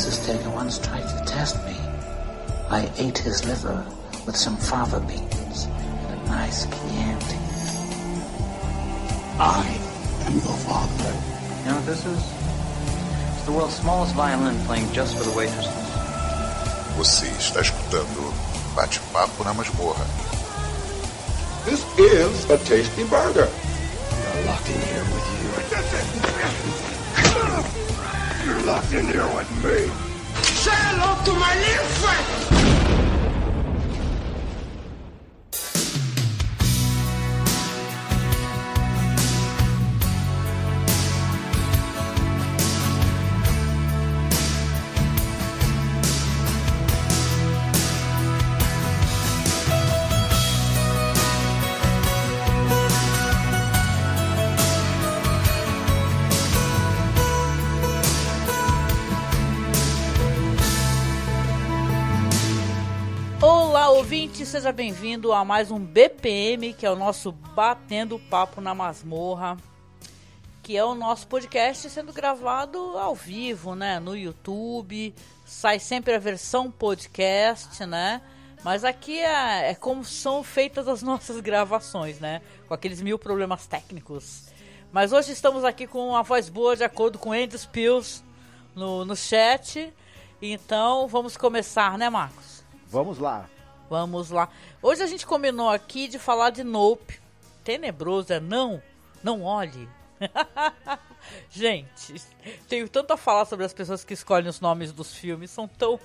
Taylor once tried to test me. I ate his liver with some fava beans and a nice Chianti. I am your father. You know what this is? It's the world's smallest violin playing just for the waitresses. Você está escutando Bate-Papo na Masmorra. This is a tasty burger. You're locked in here with me. Say hello to my little friend. Seja bem-vindo a mais um BPM, que é o nosso Batendo Papo na Masmorra, que é o nosso podcast sendo gravado ao vivo, né, no YouTube. Sai sempre a versão podcast, né? Mas aqui é, é como são feitas as nossas gravações, né? Com aqueles mil problemas técnicos. Mas hoje estamos aqui com a voz boa, de acordo com Andy Spills no, no chat. Então vamos começar, né, Marcos? Vamos lá. Vamos lá. Hoje a gente combinou aqui de falar de Nope. Tenebroso, é não, não olhe. gente, tenho tanto a falar sobre as pessoas que escolhem os nomes dos filmes. São tão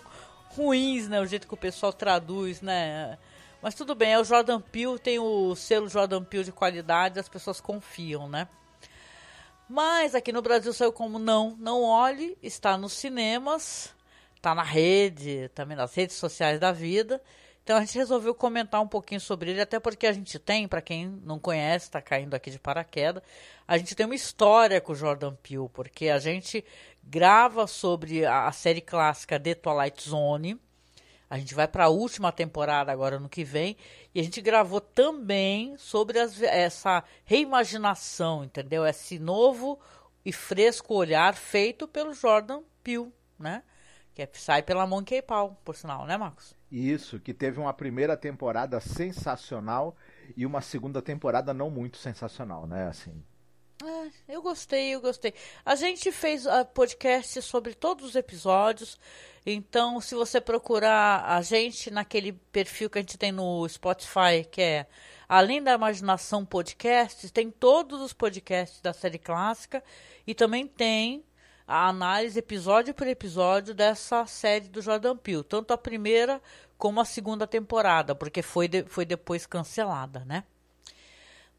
ruins, né? O jeito que o pessoal traduz, né? Mas tudo bem, é o Jordan Peele, tem o selo Jordan Peele de qualidade, as pessoas confiam, né? Mas aqui no Brasil saiu como Não, Não Olhe, está nos cinemas, está na rede, também nas redes sociais da vida. Então a gente resolveu comentar um pouquinho sobre ele, até porque a gente tem, para quem não conhece, está caindo aqui de paraquedas, a gente tem uma história com o Jordan Peele, porque a gente grava sobre a, a série clássica The Twilight Zone. A gente vai para a última temporada agora no que vem e a gente gravou também sobre as, essa reimaginação, entendeu? Esse novo e fresco olhar feito pelo Jordan Peele, né? Que é, sai pela Monkey Paw, por sinal, né, Marcos? Isso, que teve uma primeira temporada sensacional e uma segunda temporada não muito sensacional, né? Assim. É, eu gostei, eu gostei. A gente fez uh, podcast sobre todos os episódios. Então, se você procurar a gente naquele perfil que a gente tem no Spotify, que é Além da Imaginação Podcast, tem todos os podcasts da série clássica e também tem a análise episódio por episódio dessa série do Jordan Peele, tanto a primeira como a segunda temporada, porque foi, de, foi depois cancelada, né?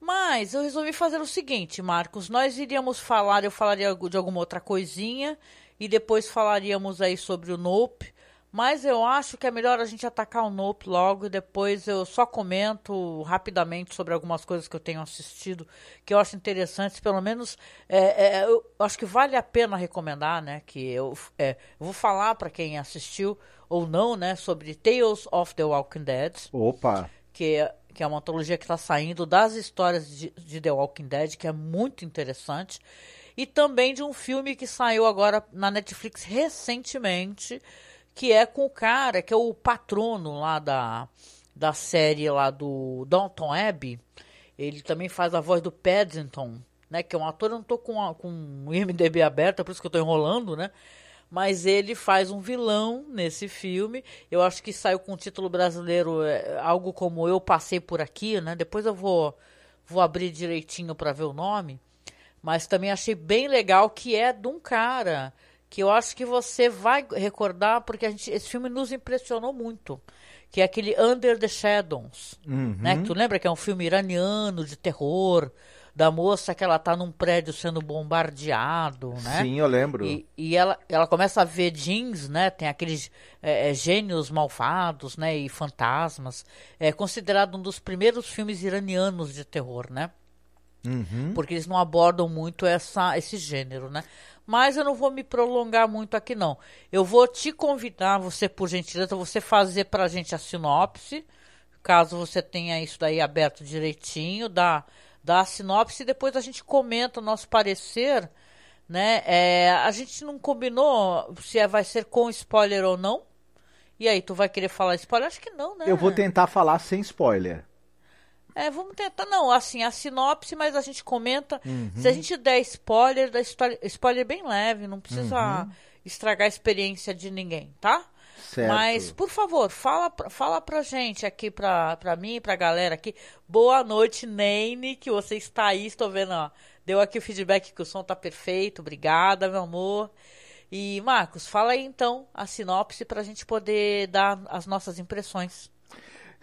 Mas eu resolvi fazer o seguinte, Marcos, nós iríamos falar, eu falaria de alguma outra coisinha e depois falaríamos aí sobre o Nope, mas eu acho que é melhor a gente atacar o Nope logo e depois eu só comento rapidamente sobre algumas coisas que eu tenho assistido que eu acho interessantes. Pelo menos é, é, eu acho que vale a pena recomendar, né? Que eu, é, vou falar para quem assistiu ou não, né? Sobre Tales of the Walking Dead. Opa! Que é, que é uma antologia que está saindo das histórias de, de The Walking Dead, que é muito interessante. E também de um filme que saiu agora na Netflix recentemente que é com o cara que é o patrono lá da, da série lá do Downton Abbey. Ele também faz a voz do Paddington, né? Que é um ator, eu não tô com, a, com o IMDB aberto, é por isso que eu tô enrolando, né? Mas ele faz um vilão nesse filme. Eu acho que saiu com o título brasileiro é, algo como Eu Passei por Aqui, né? Depois eu vou, vou abrir direitinho para ver o nome. Mas também achei bem legal que é de um cara que eu acho que você vai recordar, porque a gente, esse filme nos impressionou muito. Que é aquele Under the Shadows. Uhum. Né? Tu lembra que é um filme iraniano de terror, da moça que ela tá num prédio sendo bombardeado, né? Sim, eu lembro. E, e ela, ela começa a ver jeans, né? Tem aqueles é, é, gênios malvados, né? E fantasmas. É considerado um dos primeiros filmes iranianos de terror, né? Uhum. Porque eles não abordam muito essa, esse gênero, né? Mas eu não vou me prolongar muito aqui, não. Eu vou te convidar, você, por gentileza, você fazer pra gente a sinopse, caso você tenha isso daí aberto direitinho, dá, dá a sinopse e depois a gente comenta o nosso parecer né? É, a gente não combinou se é, vai ser com spoiler ou não. E aí, tu vai querer falar spoiler? Acho que não, né? Eu vou tentar falar sem spoiler. É, vamos tentar. Não, assim, a sinopse, mas a gente comenta. Uhum. Se a gente der spoiler, da história, spoiler bem leve, não precisa Uhum. estragar a experiência de ninguém, tá? Certo. Mas, por favor, fala, pra- fala pra gente aqui, pra, pra mim, pra galera aqui. Boa noite, Neine, que você está aí, estou vendo, ó. Deu aqui o feedback que o som tá perfeito. Obrigada, meu amor. E, Marcos, fala aí então a sinopse pra gente poder dar as nossas impressões.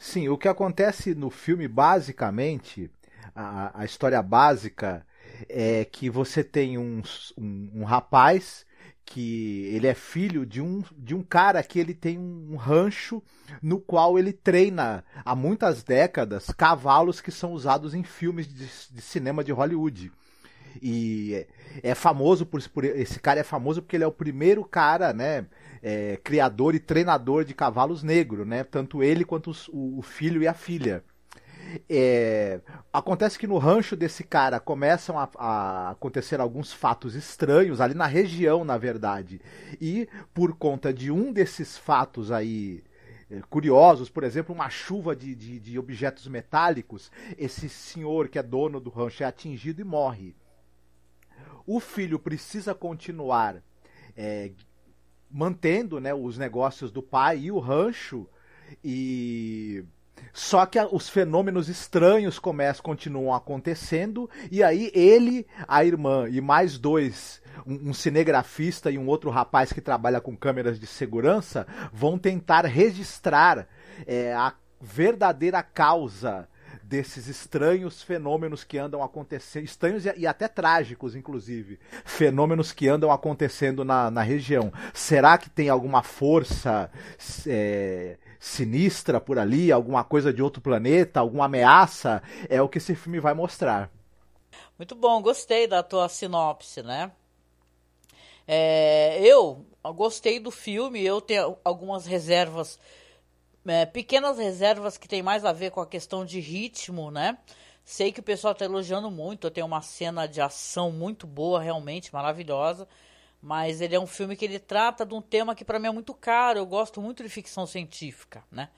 Sim, o que acontece no filme, basicamente, a, a história básica é que você tem um, um, um rapaz que ele é filho de um, de um cara que ele tem um rancho no qual ele treina há muitas décadas cavalos que são usados em filmes de, de cinema de Hollywood. E é, é famoso por, por esse cara é famoso porque ele é o primeiro cara, né, é, criador e treinador de cavalos negro, né? Tanto ele quanto os, o, o filho e a filha. É, acontece que no rancho desse cara começam a, a, acontecer alguns fatos estranhos ali na região, na verdade. E por conta de um desses fatos aí é, curiosos, por exemplo, uma chuva de, de, de objetos metálicos, esse senhor que é dono do rancho é atingido e morre. O filho precisa continuar é, mantendo né, os negócios do pai e o rancho e só que os fenômenos estranhos começam, continuam acontecendo, e aí ele, a irmã e mais dois, um, um, cinegrafista e um outro rapaz que trabalha com câmeras de segurança, vão tentar registrar é, a verdadeira causa desses estranhos fenômenos que andam acontecendo, estranhos e, e, até trágicos, inclusive, fenômenos que andam acontecendo na, na região. Será que tem alguma força é, sinistra por ali, alguma coisa de outro planeta, alguma ameaça? É o que esse filme vai mostrar. Muito bom, gostei da tua sinopse, né? É, eu gostei do filme, eu tenho algumas reservas é, pequenas reservas que tem mais a ver com a questão de ritmo, né? Sei que o pessoal está elogiando muito. Tem uma cena de ação muito boa, realmente maravilhosa. Mas ele é um filme que ele trata de um tema que para mim é muito caro. Eu gosto muito de ficção científica, né?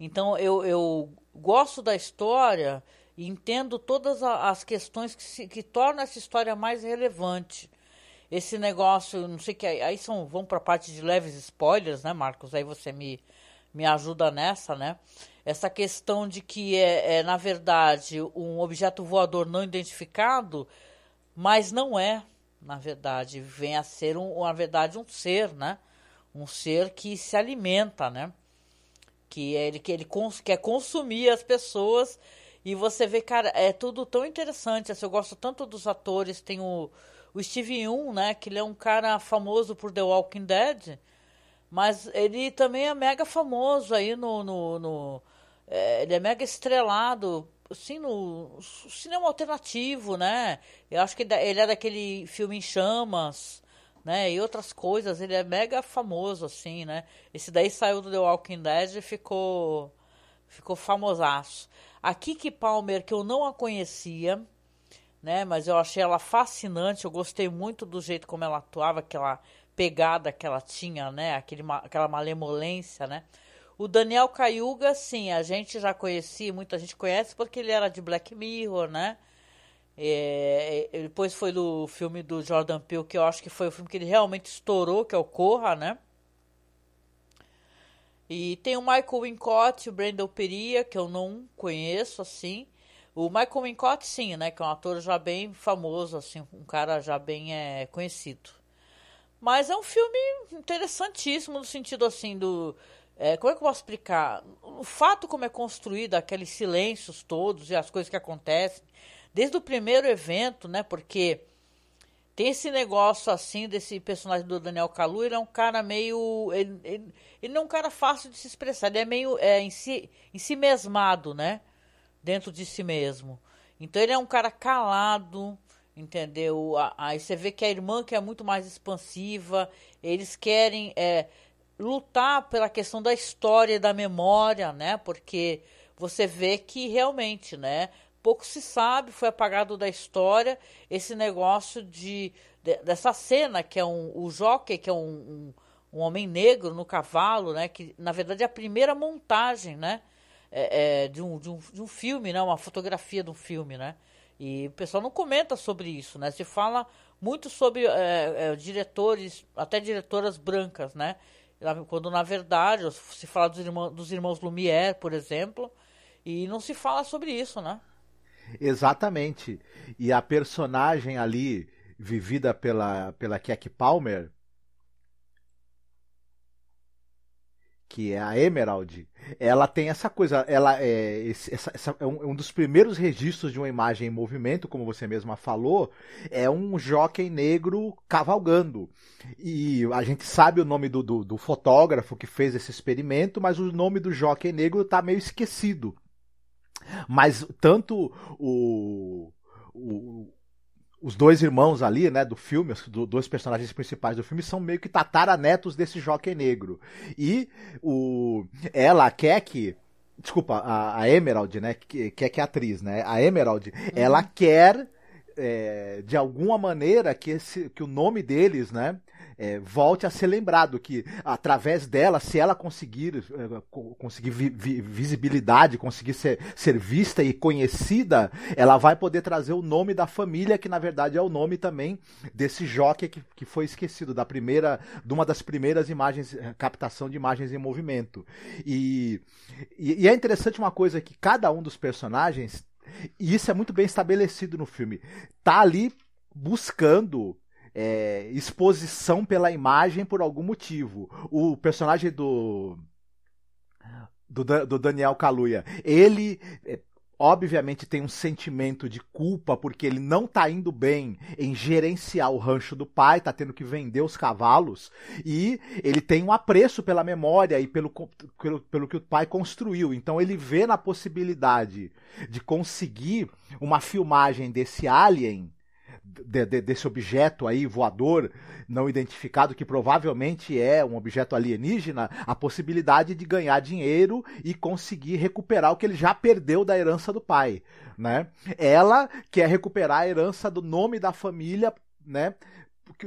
Então eu, eu gosto da história e entendo todas as questões que, se, que tornam essa história mais relevante. Esse negócio, não sei que aí são vão para a parte de leves spoilers, né, Marcos? Aí você me me ajuda nessa, né? Essa questão de que é, é, na verdade, um objeto voador não identificado, mas não é, na verdade, vem a ser, um, na verdade, um ser, né? Um ser que se alimenta, né? Que ele, que ele cons, quer consumir as pessoas e você vê, cara, é tudo tão interessante. Assim, eu gosto tanto dos atores, tem o, o Steve Young, né? Que ele é um cara famoso por The Walking Dead, mas ele também é mega famoso aí no. no, no é, ele é mega estrelado, assim, no cinema alternativo, né? Eu acho que ele é daquele filme em chamas, né? E outras coisas. Ele é mega famoso, assim, né? Esse daí saiu do The Walking Dead e ficou. Ficou famosaço. A Kiki Palmer, que eu não a conhecia, né? Mas eu achei ela fascinante. Eu gostei muito do jeito como ela atuava, aquela pegada que ela tinha, né? Aquele, aquela malemolência, né? O Daniel Cayuga, sim, a gente já conhecia, muita gente conhece porque ele era de Black Mirror, né? É, depois foi do filme do Jordan Peele, que eu acho que foi o filme que ele realmente estourou, que é o Corra, né? E tem o Michael Wincott o Brandon Peria, que eu não conheço, assim. O Michael Wincott, sim, né? Que é um ator já bem famoso, assim, um cara já bem é, conhecido. Mas é um filme interessantíssimo no sentido assim do. É, como é que eu posso explicar? O fato como é construído, aqueles silêncios todos e as coisas que acontecem, desde o primeiro evento, né? Porque tem esse negócio assim desse personagem do Daniel Kalu, ele é um cara meio. Ele, ele, ele não é um cara fácil de se expressar, ele é meio é, em, si, em si mesmado, né? Dentro de si mesmo. Então ele é um cara calado, entendeu? Aí você vê que a irmã que é muito mais expansiva, eles querem é, lutar pela questão da história e da memória, né? Porque você vê que realmente, né? pouco se sabe, foi apagado da história esse negócio de, de dessa cena que é um, o jockey, que é um, um, um, homem negro no cavalo, né? Que na verdade é a primeira montagem, né? É, é, de, um, de, um, de um filme, né? Uma fotografia de um filme, né? E o pessoal não comenta sobre isso, né? Se fala muito sobre é, é, diretores, até diretoras brancas, né? Quando na verdade se fala dos irmãos, dos irmãos Lumière, por exemplo, e não se fala sobre isso, né? Exatamente. E a personagem ali, vivida pela, pela Keck Palmer, que é a Emerald, ela tem essa coisa, ela é, esse, essa, essa, é um, um, dos primeiros registros de uma imagem em movimento, como você mesma falou, é um jockey negro cavalgando. E a gente sabe o nome do, do, do fotógrafo que fez esse experimento, mas o nome do jockey negro está meio esquecido. Mas tanto o, o, os dois irmãos ali, né, do filme, os dois personagens principais do filme, são meio que tataranetos desse jockey negro. E o, ela, a Keck, desculpa, a, a Emerald, né, que, que é a atriz, né, a Emerald, uhum. ela quer, é, de alguma maneira, que, esse, que o nome deles, né, é, volte a ser lembrado, que através dela, se ela conseguir, é, conseguir vi, vi, visibilidade, conseguir ser, ser vista e conhecida, ela vai poder trazer o nome da família, que na verdade é o nome também desse jockey que, que foi esquecido, da primeira, de uma das primeiras imagens, é, captação de imagens em movimento. E, e, e é interessante uma coisa que cada um dos personagens, e isso é muito bem estabelecido no filme, tá ali buscando é, exposição pela imagem por algum motivo. O personagem do do, do Daniel Kaluuya, ele é, obviamente tem um sentimento de culpa porque ele não tá indo bem em gerenciar o rancho do pai, tá tendo que vender os cavalos e ele tem um apreço pela memória e pelo, pelo, pelo que o pai construiu. Então ele vê na possibilidade de conseguir uma filmagem desse alien de, de, desse objeto aí voador não identificado, que provavelmente é um objeto alienígena, a possibilidade de ganhar dinheiro e conseguir recuperar o que ele já perdeu da herança do pai, né? Ela quer recuperar a herança do nome da família, né?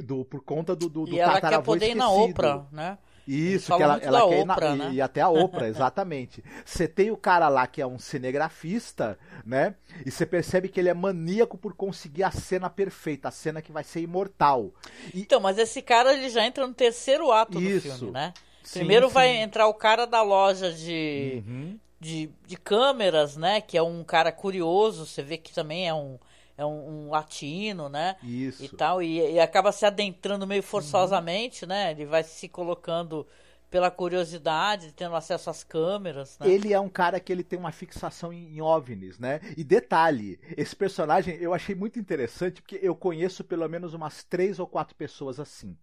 Do, por conta do, do, do e ela quer poder esquecido. ir na Oprah, né? Isso, que ela, ela quer Oprah, ir na, né? e, até a Oprah, exatamente. Você tem o cara lá que é um cinegrafista, né? E você percebe que ele é maníaco por conseguir a cena perfeita, a cena que vai ser imortal. E... Então, mas esse cara ele já entra no terceiro ato Isso. do filme, né? Primeiro sim, vai entrar o cara da loja de, uhum. de, de câmeras, né? Que é um cara curioso, você vê que também é um é um, um, latino, né? Isso. E tal, e, e acaba se adentrando meio forçosamente, uhum. né? Ele vai se colocando pela curiosidade, tendo acesso às câmeras. Né? Ele é um cara que ele tem uma fixação em, em OVNIs, né? E detalhe, esse personagem eu achei muito interessante porque eu conheço pelo menos umas três ou quatro pessoas assim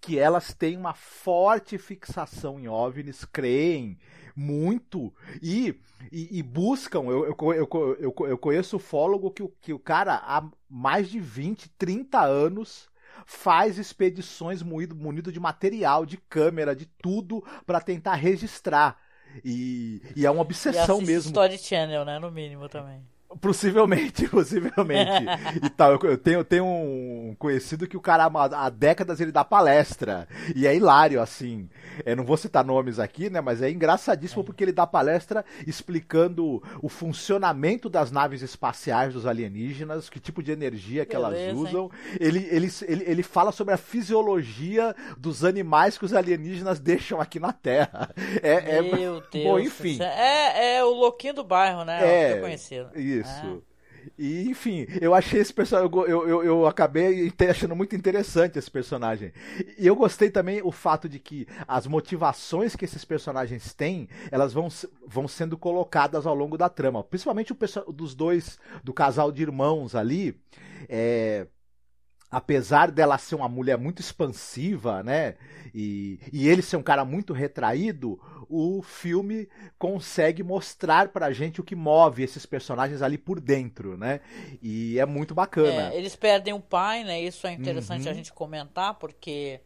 que elas têm uma forte fixação em OVNIs, creem muito e, e, e buscam. Eu, eu, eu, eu, eu conheço ufólogo que, que o cara há mais de 20, 30 anos faz expedições munido, munido de material, de câmera, de tudo para tentar registrar. E, e, é uma obsessão e mesmo. Story Channel, né? No mínimo também. Possivelmente, possivelmente. e tal, eu tenho, tenho um conhecido que o cara há décadas ele dá palestra. E é hilário, assim. Eu não vou citar nomes aqui, né? Mas é engraçadíssimo é. porque ele dá palestra explicando o funcionamento das naves espaciais dos alienígenas, que tipo de energia que Beleza, elas usam. Ele, ele, ele, ele fala sobre a fisiologia dos animais que os alienígenas deixam aqui na Terra. É, Meu é, Deus. Bom, enfim. É, é o louquinho do bairro, né? É, é conhecido. Isso. Isso. Ah. E, enfim, eu achei esse personagem. Eu, eu, eu acabei achando muito interessante esse personagem. E eu gostei também o fato de que as motivações que esses personagens têm, elas vão, vão sendo colocadas ao longo da trama. Principalmente o dos dois, do casal de irmãos ali. É, apesar dela ser uma mulher muito expansiva, né? E, e ele ser um cara muito retraído, o filme consegue mostrar pra gente o que move esses personagens ali por dentro, né? E é muito bacana. É, eles perdem o pai, né? Isso é interessante uhum. a gente comentar, porque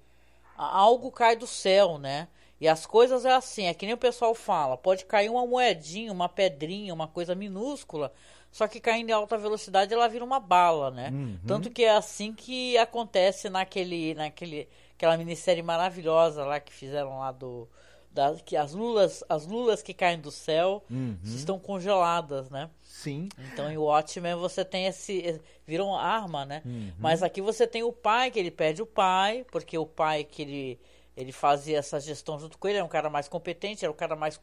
algo cai do céu, né? E as coisas é assim, é que nem o pessoal fala, pode cair uma moedinha, uma pedrinha, uma coisa minúscula, só que caindo em alta velocidade ela vira uma bala, né? Uhum. Tanto que é assim que acontece naquele, naquele, aquela minissérie maravilhosa lá que fizeram lá do, da, que as lulas, as lulas que caem do céu Uhum. estão congeladas, né? Sim. Então, em Watchmen você tem esse. Viram arma, né? Uhum. Mas aqui você tem o pai, que ele perde o pai, porque o pai que ele, ele fazia essa gestão junto com ele, era um cara mais competente, era um cara mais.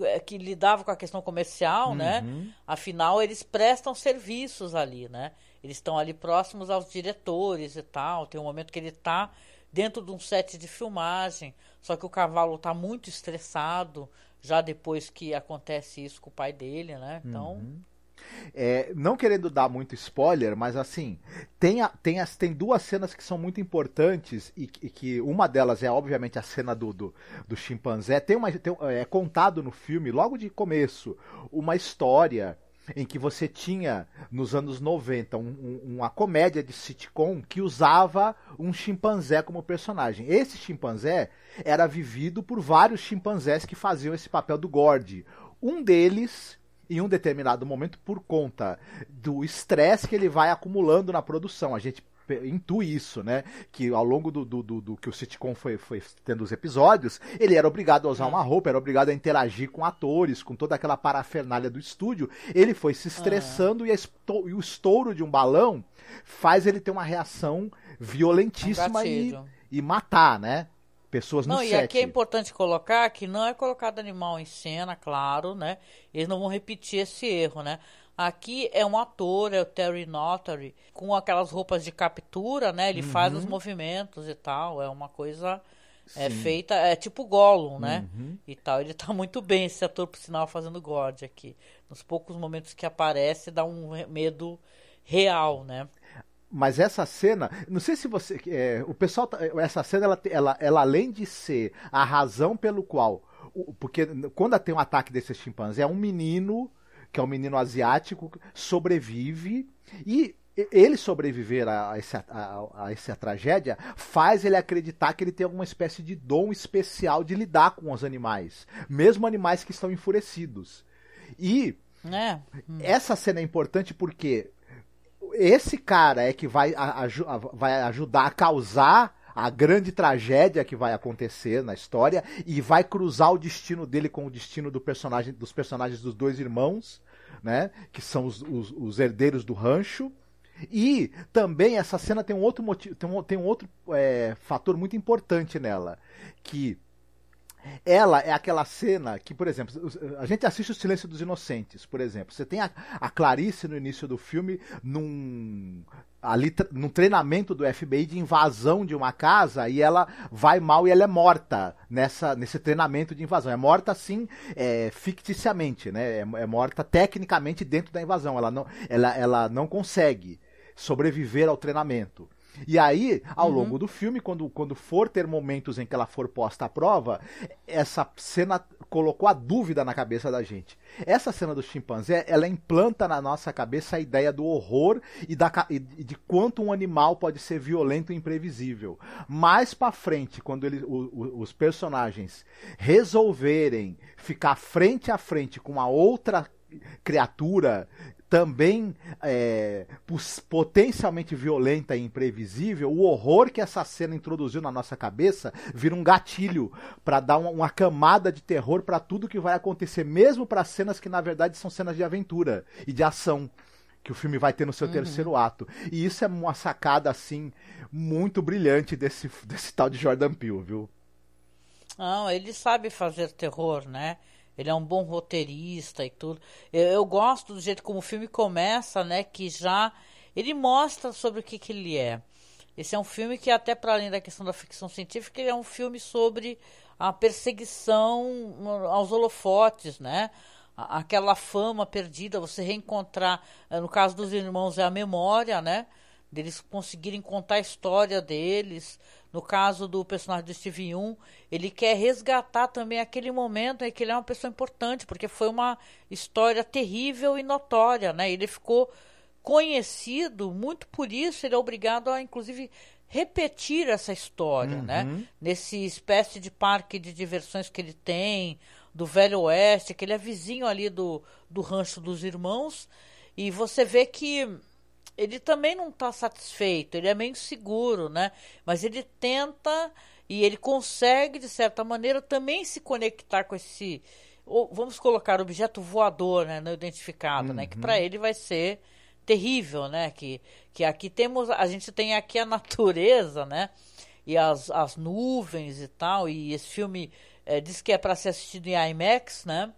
eh, que lidava com a questão comercial, né? Afinal, eles prestam serviços ali, né? Eles estão ali próximos aos diretores e tal. Tem um momento que ele tá dentro de um set de filmagem, só que o cavalo tá muito estressado, já depois que acontece isso com o pai dele, né? Então. É, não querendo dar muito spoiler, mas assim, tem, a- tem, as, tem duas cenas que são muito importantes e, que- e que uma delas é obviamente a cena do, do, do chimpanzé. Tem uma, tem- é contado no filme, logo de começo, uma história em que você tinha, nos anos 90, um- um- uma comédia de sitcom que usava um chimpanzé como personagem. Esse chimpanzé era vivido por vários chimpanzés que faziam esse papel do Gord. Um deles em um determinado momento por conta do estresse que ele vai acumulando na produção. A gente intui isso, né? Que ao longo do, do, do- do que o sitcom foi, foi tendo os episódios, ele era obrigado a usar uma roupa, era obrigado a interagir com atores, com toda aquela parafernália do estúdio. Ele foi se estressando e, e o estouro de um balão faz ele ter uma reação violentíssima Um e, e matar, né? Pessoas no Não, e set. aqui é importante colocar que não é colocado animal em cena, claro, né? Eles não vão repetir esse erro, né? Aqui é um ator, é o Terry Notary, com aquelas roupas de captura, né? Ele faz os movimentos e tal, é uma coisa é Sim. feita, é tipo Gollum, né? Uhum. E tal, ele tá muito bem esse ator, por sinal, fazendo God aqui. Nos poucos momentos que aparece, dá um medo real, né? Mas essa cena, não sei se você. é, o pessoal. tá- Essa cena, ela, ela, ela além de ser a razão pelo qual. Porque quando tem um ataque desse chimpanzé, é um menino, que é um menino asiático, sobrevive. E ele sobreviver a, a, esse- a- a essa tragédia faz ele acreditar que ele tem alguma espécie de dom especial de lidar com os animais, mesmo animais que estão enfurecidos. E Né? essa cena é importante porque esse cara é que vai, a- a- vai ajudar a causar a grande tragédia que vai acontecer na história e vai cruzar o destino dele com o destino do personagem, dos personagens dos dois irmãos, né? Que são os, os- os herdeiros do rancho. E também essa cena tem um outro motivo, tem um, tem um outro é, fator muito importante nela, que ela é aquela cena que, por exemplo, a gente assiste o Silêncio dos Inocentes, por exemplo. Você tem a, a Clarice no início do filme num ali num treinamento do FBI de invasão de uma casa e ela vai mal e ela é morta nessa nesse treinamento de invasão. É morta assim, é, ficticiamente, né? É, é morta tecnicamente dentro da invasão. Ela não ela, ela não consegue sobreviver ao treinamento. E aí, ao longo do filme, quando, quando for ter momentos em que ela for posta à prova, essa cena colocou a dúvida na cabeça da gente. Essa cena do chimpanzé, ela implanta na nossa cabeça a ideia do horror e, da, e de quanto um animal pode ser violento e imprevisível. Mais pra frente, quando ele, o- o- os personagens resolverem ficar frente a frente com uma outra criatura também é, potencialmente violenta e imprevisível, o horror que essa cena introduziu na nossa cabeça vira um gatilho para dar uma, uma camada de terror para tudo que vai acontecer, mesmo para cenas que na verdade são cenas de aventura e de ação que o filme vai ter no seu terceiro ato. E isso é uma sacada assim muito brilhante desse, desse tal de Jordan Peele, viu? Não, ele sabe fazer terror, né? Ele é um bom roteirista e tudo. Eu, eu gosto do jeito como o filme começa, né? Que já ele mostra sobre o que, que ele é. Esse é um filme que, até para além da questão da ficção científica, ele é um filme sobre a perseguição aos holofotes, né? Aquela fama perdida, você reencontrar. eh, No caso dos irmãos, é a memória, né? deles conseguirem contar a história deles. No caso do personagem do Steve Young, ele quer resgatar também aquele momento em que ele é uma pessoa importante, porque foi uma história terrível e notória, né? Ele ficou conhecido muito por isso, ele é obrigado a, inclusive, repetir essa história, Uhum. né? Nesse espécie de parque de diversões que ele tem, do Velho Oeste, que ele é vizinho ali do, do rancho dos irmãos, e você vê que ele também não está satisfeito, ele é meio inseguro, né? Mas ele tenta e ele consegue, de certa maneira, também se conectar com esse, ou, vamos colocar, objeto voador, né? Não identificado, né? Que para ele vai ser terrível, né? Que, que aqui temos, a gente tem aqui a natureza, né? E as, as nuvens e tal, e esse filme é, diz que é para ser assistido em IMAX, né?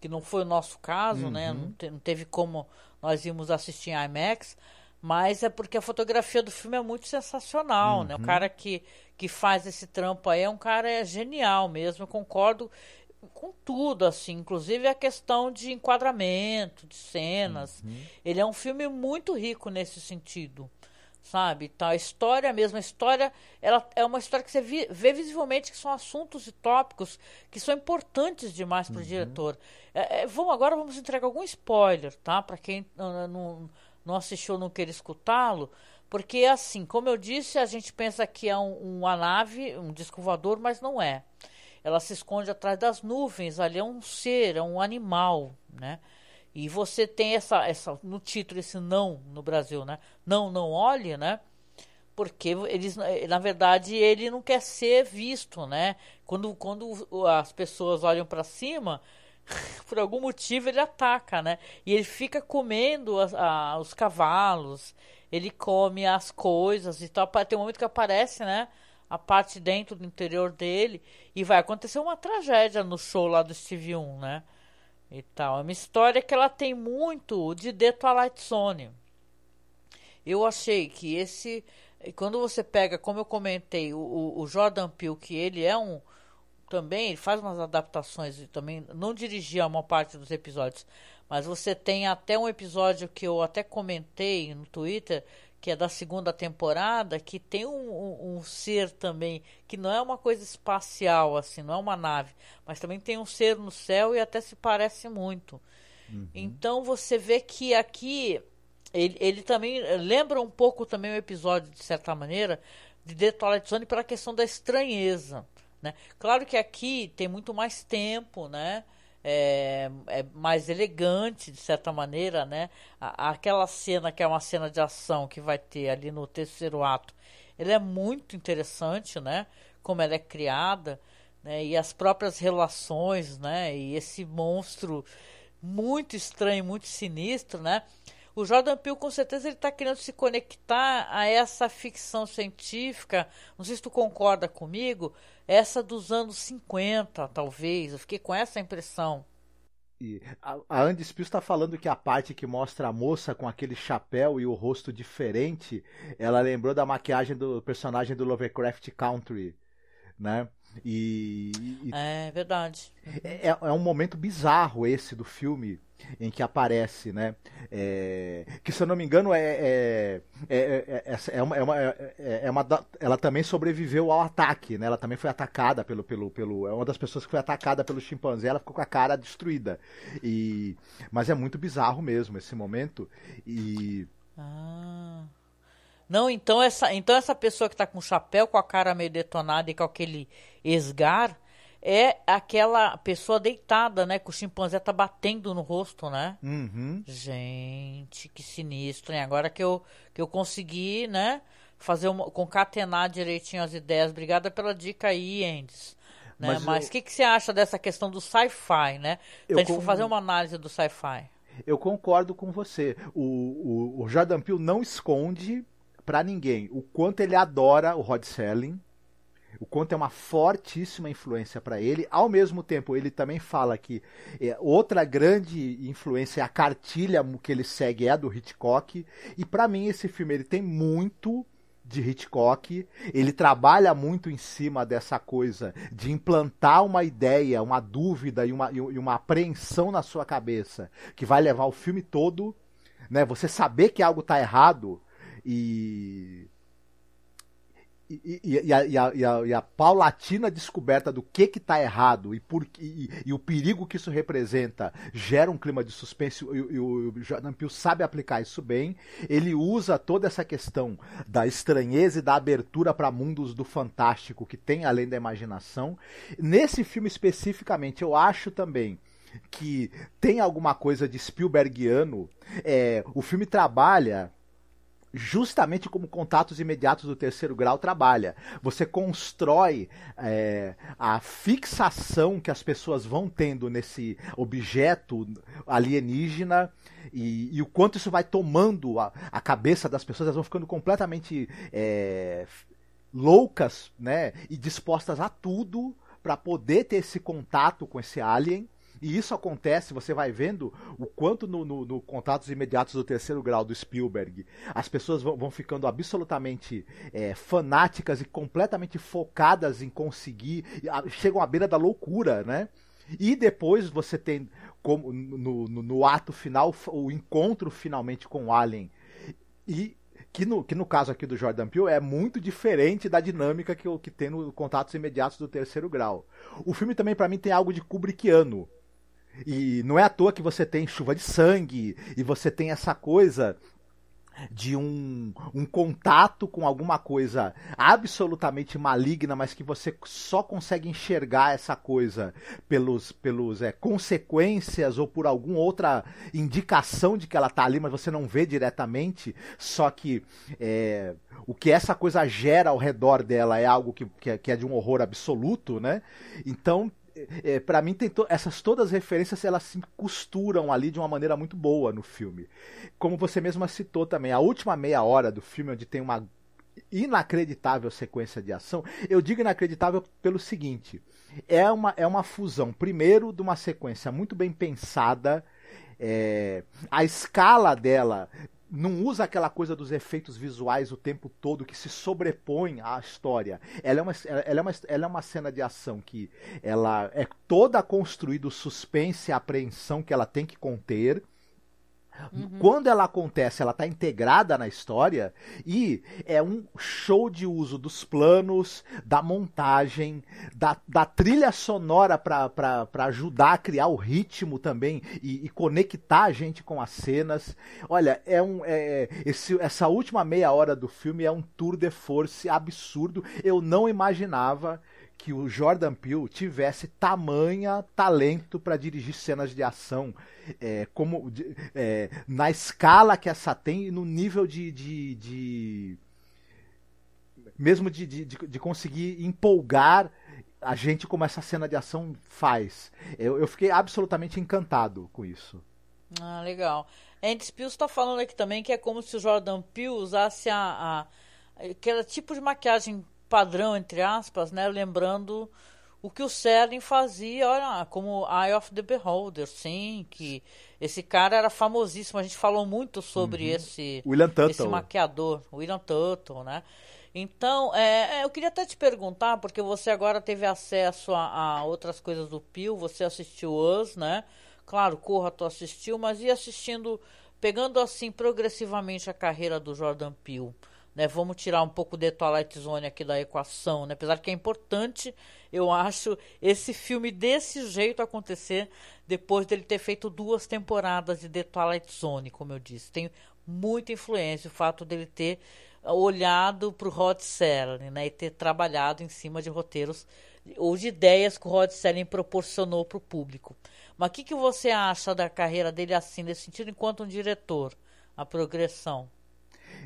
Que não foi o nosso caso, né? Não, te, não teve como nós íamos assistir em IMAX, mas é porque a fotografia do filme é muito sensacional, né? O cara que, que faz esse trampo aí é um cara genial mesmo, eu concordo com tudo, assim, inclusive a questão de enquadramento, de cenas. Ele é um filme muito rico nesse sentido, sabe? Então, a história mesmo, a história, ela é uma história que você vi- vê visivelmente que são assuntos e tópicos que são importantes demais para o diretor. É, é, vamos agora vamos entregar algum spoiler, tá? Para quem não, não, não assistiu, não queira escutá-lo. Porque, assim, como eu disse, a gente pensa que é um, uma nave, um disco voador, mas não é ela se esconde atrás das nuvens, ali é um ser, é um animal, né? E você tem essa, essa no título esse não no Brasil, né? Não, não olhe, né? Porque eles, na verdade, ele não quer ser visto, né? Quando, quando as pessoas olham para cima, por algum motivo ele ataca, né? E ele fica comendo a- os cavalos, ele come as coisas e tal. Tem um momento que aparece, né? A parte dentro do interior dele e vai acontecer uma tragédia no show lá do Steve 1, né? E tal. É uma história que ela tem muito de The Twilight Zone. Eu achei que esse, quando você pega, como eu comentei, o- o Jordan Peele, que ele é um também, ele faz umas adaptações e também não dirigia uma parte dos episódios, mas você tem até um episódio que eu até comentei no Twitter, que é da segunda temporada, que tem um, um- um ser também, que não é uma coisa espacial, assim, não é uma nave, mas também tem um ser no céu e até se parece muito. Então você vê que aqui ele, ele também eh, lembra um pouco também o episódio, de certa maneira, de The Twilight Zone pela questão da estranheza. Né? Claro que aqui tem muito mais tempo, né? É, é mais elegante, de certa maneira, né? Aquela cena que é uma cena de ação que vai ter ali no terceiro ato, ela é muito interessante, né? Como ela é criada, né? E as próprias relações, né? E esse monstro muito estranho, muito sinistro, né? O Jordan Peele com certeza ele está querendo se conectar a essa ficção científica. Não sei se tu concorda comigo, essa dos anos 50, talvez. Eu fiquei com essa impressão. E a, a Andy Spill está falando que a parte que mostra a moça com aquele chapéu e o rosto diferente, ela lembrou da maquiagem do personagem do Lovecraft Country, né? E, e- É verdade. é, é um momento bizarro esse do filme em que aparece, né? É, que se eu não me engano é é, é, é, é, é uma, é uma, é- é uma ela também sobreviveu ao ataque, né? Ela também foi atacada pelo pelo pelo é uma das pessoas que foi atacada pelo chimpanzé, ela ficou com a cara destruída. E mas é muito bizarro mesmo esse momento e Ah. Não, então essa, então essa pessoa que tá com o chapéu, com a cara meio detonada e com aquele esgar, é aquela pessoa deitada, né? Que o chimpanzé tá batendo no rosto, né? Uhum. Gente, que sinistro, hein? Agora que eu, que eu consegui, né? Fazer uma, concatenar direitinho as ideias. Obrigada pela dica aí, Endes. Né? Mas o que, que você acha dessa questão do sci-fi, né? Se Eu a gente for fazer uma análise do sci-fi. Eu concordo com você. O, o, o Jordan Peele não esconde pra ninguém o quanto ele adora o Rod Serling, o quanto é uma fortíssima influência pra ele. Ao mesmo tempo, ele também fala que é, outra grande influência é a cartilha que ele segue é a do Hitchcock. E pra mim esse filme ele tem muito de Hitchcock, ele trabalha muito em cima dessa coisa de implantar uma ideia, uma dúvida e uma, e uma apreensão na sua cabeça que vai levar o filme todo, né? Você saber que algo tá errado e e, e, a, e, a, e, a, e, a, paulatina descoberta do que que tá errado e, por, e, e, o perigo que isso representa gera um clima de suspense e, o Jordan Peele sabe aplicar isso bem. Ele usa toda essa questão da estranheza e da abertura para mundos do fantástico que tem além da imaginação. Nesse filme especificamente, eu acho também que tem alguma coisa de Spielbergiano. É, o filme trabalha justamente como contatos imediatos do terceiro grau trabalha. Você constrói é, a fixação que as pessoas vão tendo nesse objeto alienígena e, e o quanto isso vai tomando a, a, cabeça das pessoas, elas vão ficando completamente é, loucas, né, e dispostas a tudo para poder ter esse contato com esse alien. E isso acontece, você vai vendo o quanto no, no, no Contatos Imediatos do Terceiro Grau do Spielberg as pessoas vão, vão ficando absolutamente é, fanáticas e completamente focadas em conseguir, chegam à beira da loucura, né? E depois você tem como no, no, no ato final o encontro finalmente com o Alien. E que no, que no caso aqui do Jordan Peele é muito diferente da dinâmica que, que tem no Contatos Imediatos do Terceiro Grau. O filme também para mim tem algo de Kubrickiano. E não é à toa que você tem chuva de sangue e você tem essa coisa de um, um contato com alguma coisa absolutamente maligna, mas que você só consegue enxergar essa coisa pelos, pelos é, consequências ou por alguma outra indicação de que ela está ali, mas você não vê diretamente. Só que é, o que essa coisa gera ao redor dela é algo que, que é, que é de um horror absoluto, né? Então é, para mim tem to essas todas as referências elas se costuram ali de uma maneira muito boa no filme. Como você mesma citou também, a última meia hora do filme onde tem uma inacreditável sequência de ação. Eu digo inacreditável pelo seguinte: é uma, é uma fusão, primeiro, de uma sequência muito bem pensada. É, a escala dela não usa aquela coisa dos efeitos visuais o tempo todo que se sobrepõe à história. Ela é uma, ela é uma, ela é uma cena de ação que ela é toda construída o suspense e a apreensão que ela tem que conter Uhum. Quando ela acontece, ela está integrada na história e é um show de uso dos planos, da montagem, da, da trilha sonora para ajudar a criar o ritmo também e, e, conectar a gente com as cenas. Olha, é um é, esse, essa última meia hora do filme é um tour de force absurdo. Eu não imaginava que o Jordan Peele tivesse tamanha talento para dirigir cenas de ação, é, como é, na escala que essa tem e no nível de, de, de mesmo de, de, de, conseguir empolgar a gente como essa cena de ação faz. Eu, eu fiquei absolutamente encantado com isso. Ah, legal. Andy Spiels está falando aqui também que é como se o Jordan Peele usasse a, a aquele tipo de maquiagem padrão, entre aspas, né? Lembrando o que o Serling fazia, olha, como Eye of the Beholder, sim, que esse cara era famosíssimo, a gente falou muito sobre uhum. esse, William esse maquiador, William Tuttle, né? Então, é, é, eu queria até te perguntar, porque você agora teve acesso a, a outras coisas do Pio, você assistiu Us, né? Claro, Corra, tu assistiu, mas ia assistindo, pegando assim progressivamente a carreira do Jordan Peele. Né, vamos tirar um pouco de Twilight Zone aqui da equação, né? apesar que é importante, eu acho, esse filme desse jeito acontecer depois dele ter feito duas temporadas de The Twilight Zone, como eu disse. Tem muita influência o fato dele ter olhado para o Rod Serling né, e ter trabalhado em cima de roteiros ou de ideias que o Rod Serling proporcionou para o público. Mas o que, que você acha da carreira dele assim, nesse sentido, enquanto um diretor, a progressão?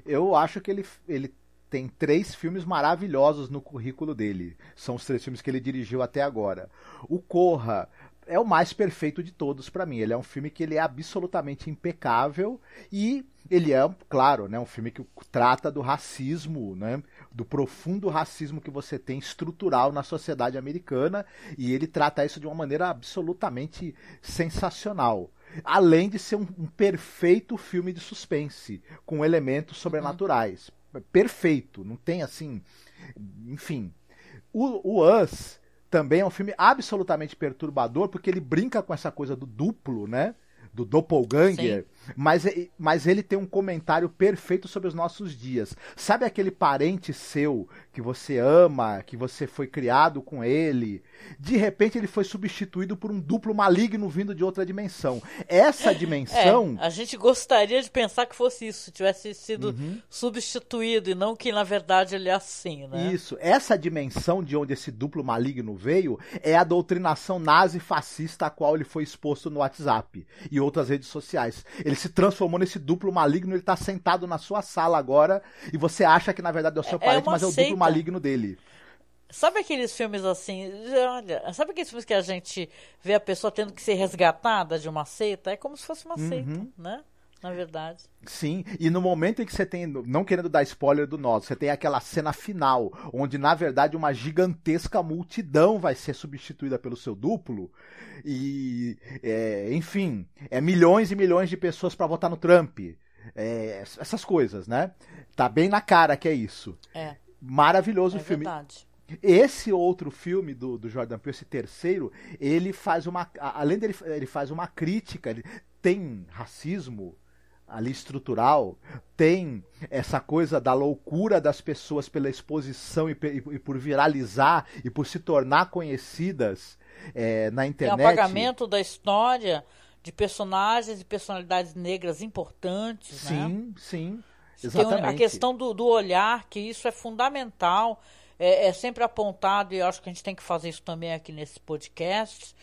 Eu acho que ele, ele tem três filmes maravilhosos no currículo dele. São os três filmes que ele dirigiu até agora. O Corra é o mais perfeito de todos para mim. Ele é um filme que ele é absolutamente impecável e ele é, claro, né, um filme que trata do racismo, né, do profundo racismo que você tem estrutural na sociedade americana e ele trata isso de uma maneira absolutamente sensacional além de ser um, um perfeito filme de suspense, com elementos sobrenaturais. Uhum. Perfeito, não tem assim. Enfim. O, o Us também é um filme absolutamente perturbador, porque ele brinca com essa coisa do duplo, né? do doppelganger, mas, mas ele tem um comentário perfeito sobre os nossos dias. Sabe aquele parente seu que você ama, que você foi criado com ele? De repente ele foi substituído por um duplo maligno vindo de outra dimensão. Essa dimensão. É, a gente gostaria de pensar que fosse isso, tivesse sido uhum. substituído e não que na verdade ele é assim, né? Isso. Essa dimensão de onde esse duplo maligno veio é a doutrinação nazi fascista a qual ele foi exposto no WhatsApp e outras redes sociais. Ele se transformou nesse duplo maligno, ele tá sentado na sua sala agora e você acha que na verdade é o seu é parente, mas é o seita. duplo maligno dele. Sabe aqueles filmes assim? Olha, sabe aqueles filmes que a gente vê a pessoa tendo que ser resgatada de uma seita? É como se fosse uma uhum. seita, né? Na verdade. Sim, e no momento em que você tem, não querendo dar spoiler do nosso, você tem aquela cena final, onde na verdade uma gigantesca multidão vai ser substituída pelo seu duplo, e, é, enfim, é milhões e milhões de pessoas para votar no Trump. É, essas coisas, né? Tá bem na cara que é isso. É. Maravilhoso é filme. Verdade. Esse outro filme do, do Jordan Peele, esse terceiro, ele faz uma. Além dele, ele faz uma crítica, ele tem racismo ali estrutural, tem essa coisa da loucura das pessoas pela exposição e, e, por viralizar e por se tornar conhecidas é, na internet. Tem o apagamento da história de personagens e personalidades negras importantes. Sim, né? sim. Exatamente. Tem a questão do, do olhar, que isso é fundamental, é, é, sempre apontado, e eu acho que a gente tem que fazer isso também aqui nesse podcast,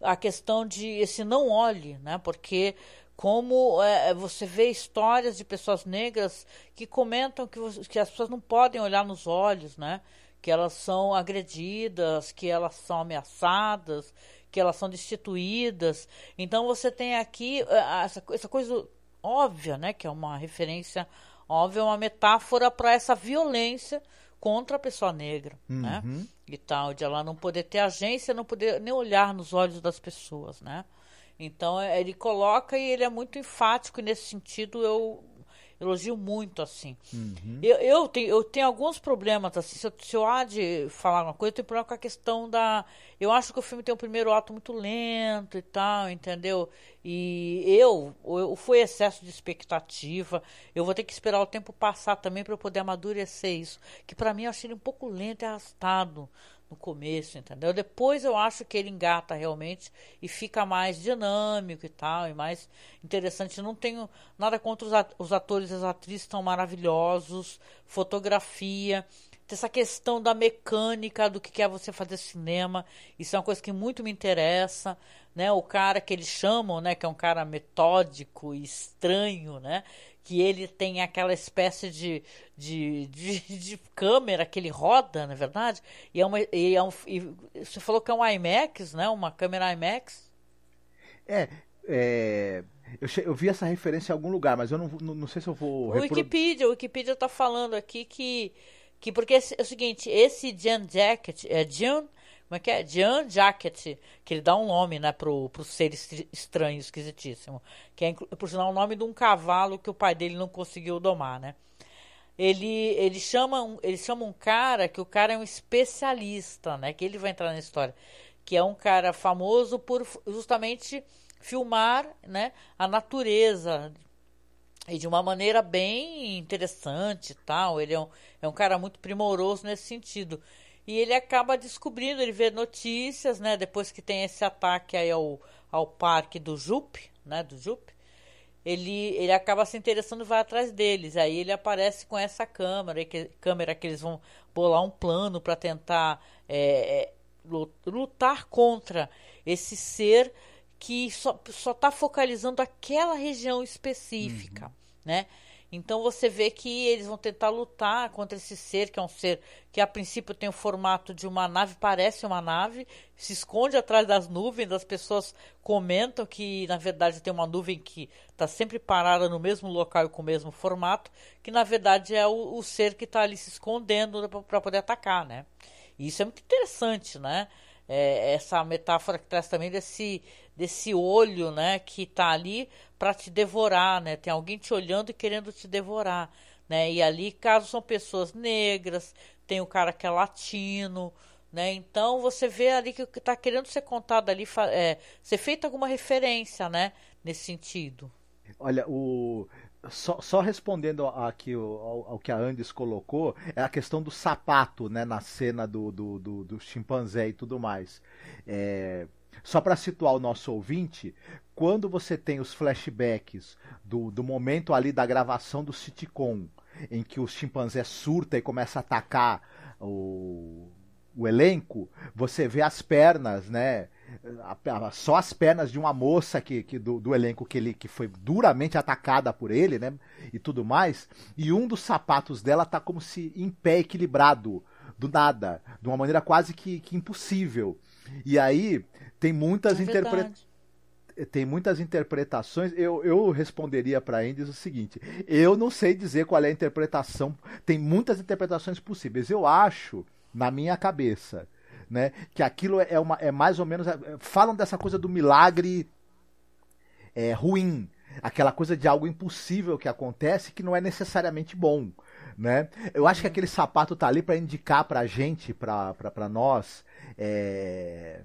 a questão de esse não olhe, né? Porque como é, você vê histórias de pessoas negras que comentam que, que as pessoas não podem olhar nos olhos, né? Que elas são agredidas, que elas são ameaçadas, que elas são destituídas. Então você tem aqui é, essa, essa coisa óbvia, né? Que é uma referência óbvia, uma metáfora para essa violência contra a pessoa negra, né? uhum. né? E tal, de ela não poder ter agência, não poder nem olhar nos olhos das pessoas, né? Então é, ele coloca e ele é muito enfático e nesse sentido eu elogio muito assim. Uhum. Eu, eu, tenho, eu tenho alguns problemas assim. Se eu, se eu há de falar uma coisa, eu tenho problema com a questão da. Eu acho que o filme tem um primeiro ato muito lento e tal, entendeu? E eu, eu foi excesso de expectativa. Eu vou ter que esperar o tempo passar também para eu poder amadurecer isso. Que para mim eu achei ele um pouco lento e arrastado no começo, entendeu? Depois eu acho que ele engata realmente e fica mais dinâmico e tal, e mais interessante. Não tenho nada contra os atores e as atrizes, tão maravilhosos, fotografia, essa questão da mecânica do que é você fazer cinema, isso é uma coisa que muito me interessa, né? O cara que eles chamam, né, que é um cara metódico e estranho, né? Que ele tem aquela espécie de, de, de, de, câmera que ele roda, na é verdade, e é uma e é um, e você falou que é um IMAX, né? Uma câmera IMAX. É, é eu, eu, vi essa referência em algum lugar, mas eu não, não, não sei se eu vou. O Wikipedia, o Wikipedia está falando aqui que que porque é o seguinte, esse Jan Jacket, é Jan como é que é? Jean Jacket, que ele dá um nome, né, pro, pro ser estranho, esquisitíssimo. Que é, por sinal, o nome de um cavalo que o pai dele não conseguiu domar, né? Ele, ele, chama um, ele chama um cara que o cara é um especialista, né? Que ele vai entrar na história. Que é um cara famoso por justamente filmar né, a natureza e de uma maneira bem interessante tal. Ele é um, é um cara muito primoroso nesse sentido. E ele acaba descobrindo, ele vê notícias, né? Depois que tem esse ataque aí ao, ao parque do Jup, né? Do Jup. Ele, ele acaba se interessando e vai atrás deles. Aí ele aparece com essa câmera, que, câmera que eles vão bolar um plano para tentar é, é lutar contra esse ser que só está focalizando aquela região específica, uhum. né? Então você vê que eles vão tentar lutar contra esse ser, que é um ser que a princípio tem o formato de uma nave, parece uma nave, se esconde atrás das nuvens, as pessoas comentam que na verdade tem uma nuvem que está sempre parada no mesmo local e com o mesmo formato, que na verdade é o, o ser que está ali se escondendo para poder atacar, né? E isso é muito interessante, né? É, essa metáfora que traz também desse desse olho, né, que está ali para te devorar, né? Tem alguém te olhando e querendo te devorar, né? E ali, caso são pessoas negras, tem o cara que é latino, né? Então você vê ali que está querendo ser contado ali, é, ser feita alguma referência, né? nesse sentido. Olha, o só, só respondendo aqui ao, ao, que a Andes colocou, é a questão do sapato, né, na cena do, do, do, do chimpanzé e tudo mais. É, só para situar o nosso ouvinte, quando você tem os flashbacks do, do momento ali da gravação do sitcom, em que o chimpanzé surta e começa a atacar o, o elenco, você vê as pernas, né? Só as pernas de uma moça que, que do, do, elenco que ele que foi duramente atacada por ele, né? E tudo mais. E um dos sapatos dela tá como se em pé equilibrado, do nada, de uma maneira quase que, que impossível. E aí tem muitas é interpretações tem muitas interpretações. Eu, eu responderia para Indies o seguinte: eu não sei dizer qual é a interpretação. Tem muitas interpretações possíveis. Eu acho, na minha cabeça, né, que aquilo é, uma, é mais ou menos. É, falam dessa coisa do milagre é, ruim. Aquela coisa de algo impossível que acontece que não é necessariamente bom. Né? Eu acho que aquele sapato tá ali para indicar pra gente, pra, pra, pra nós. É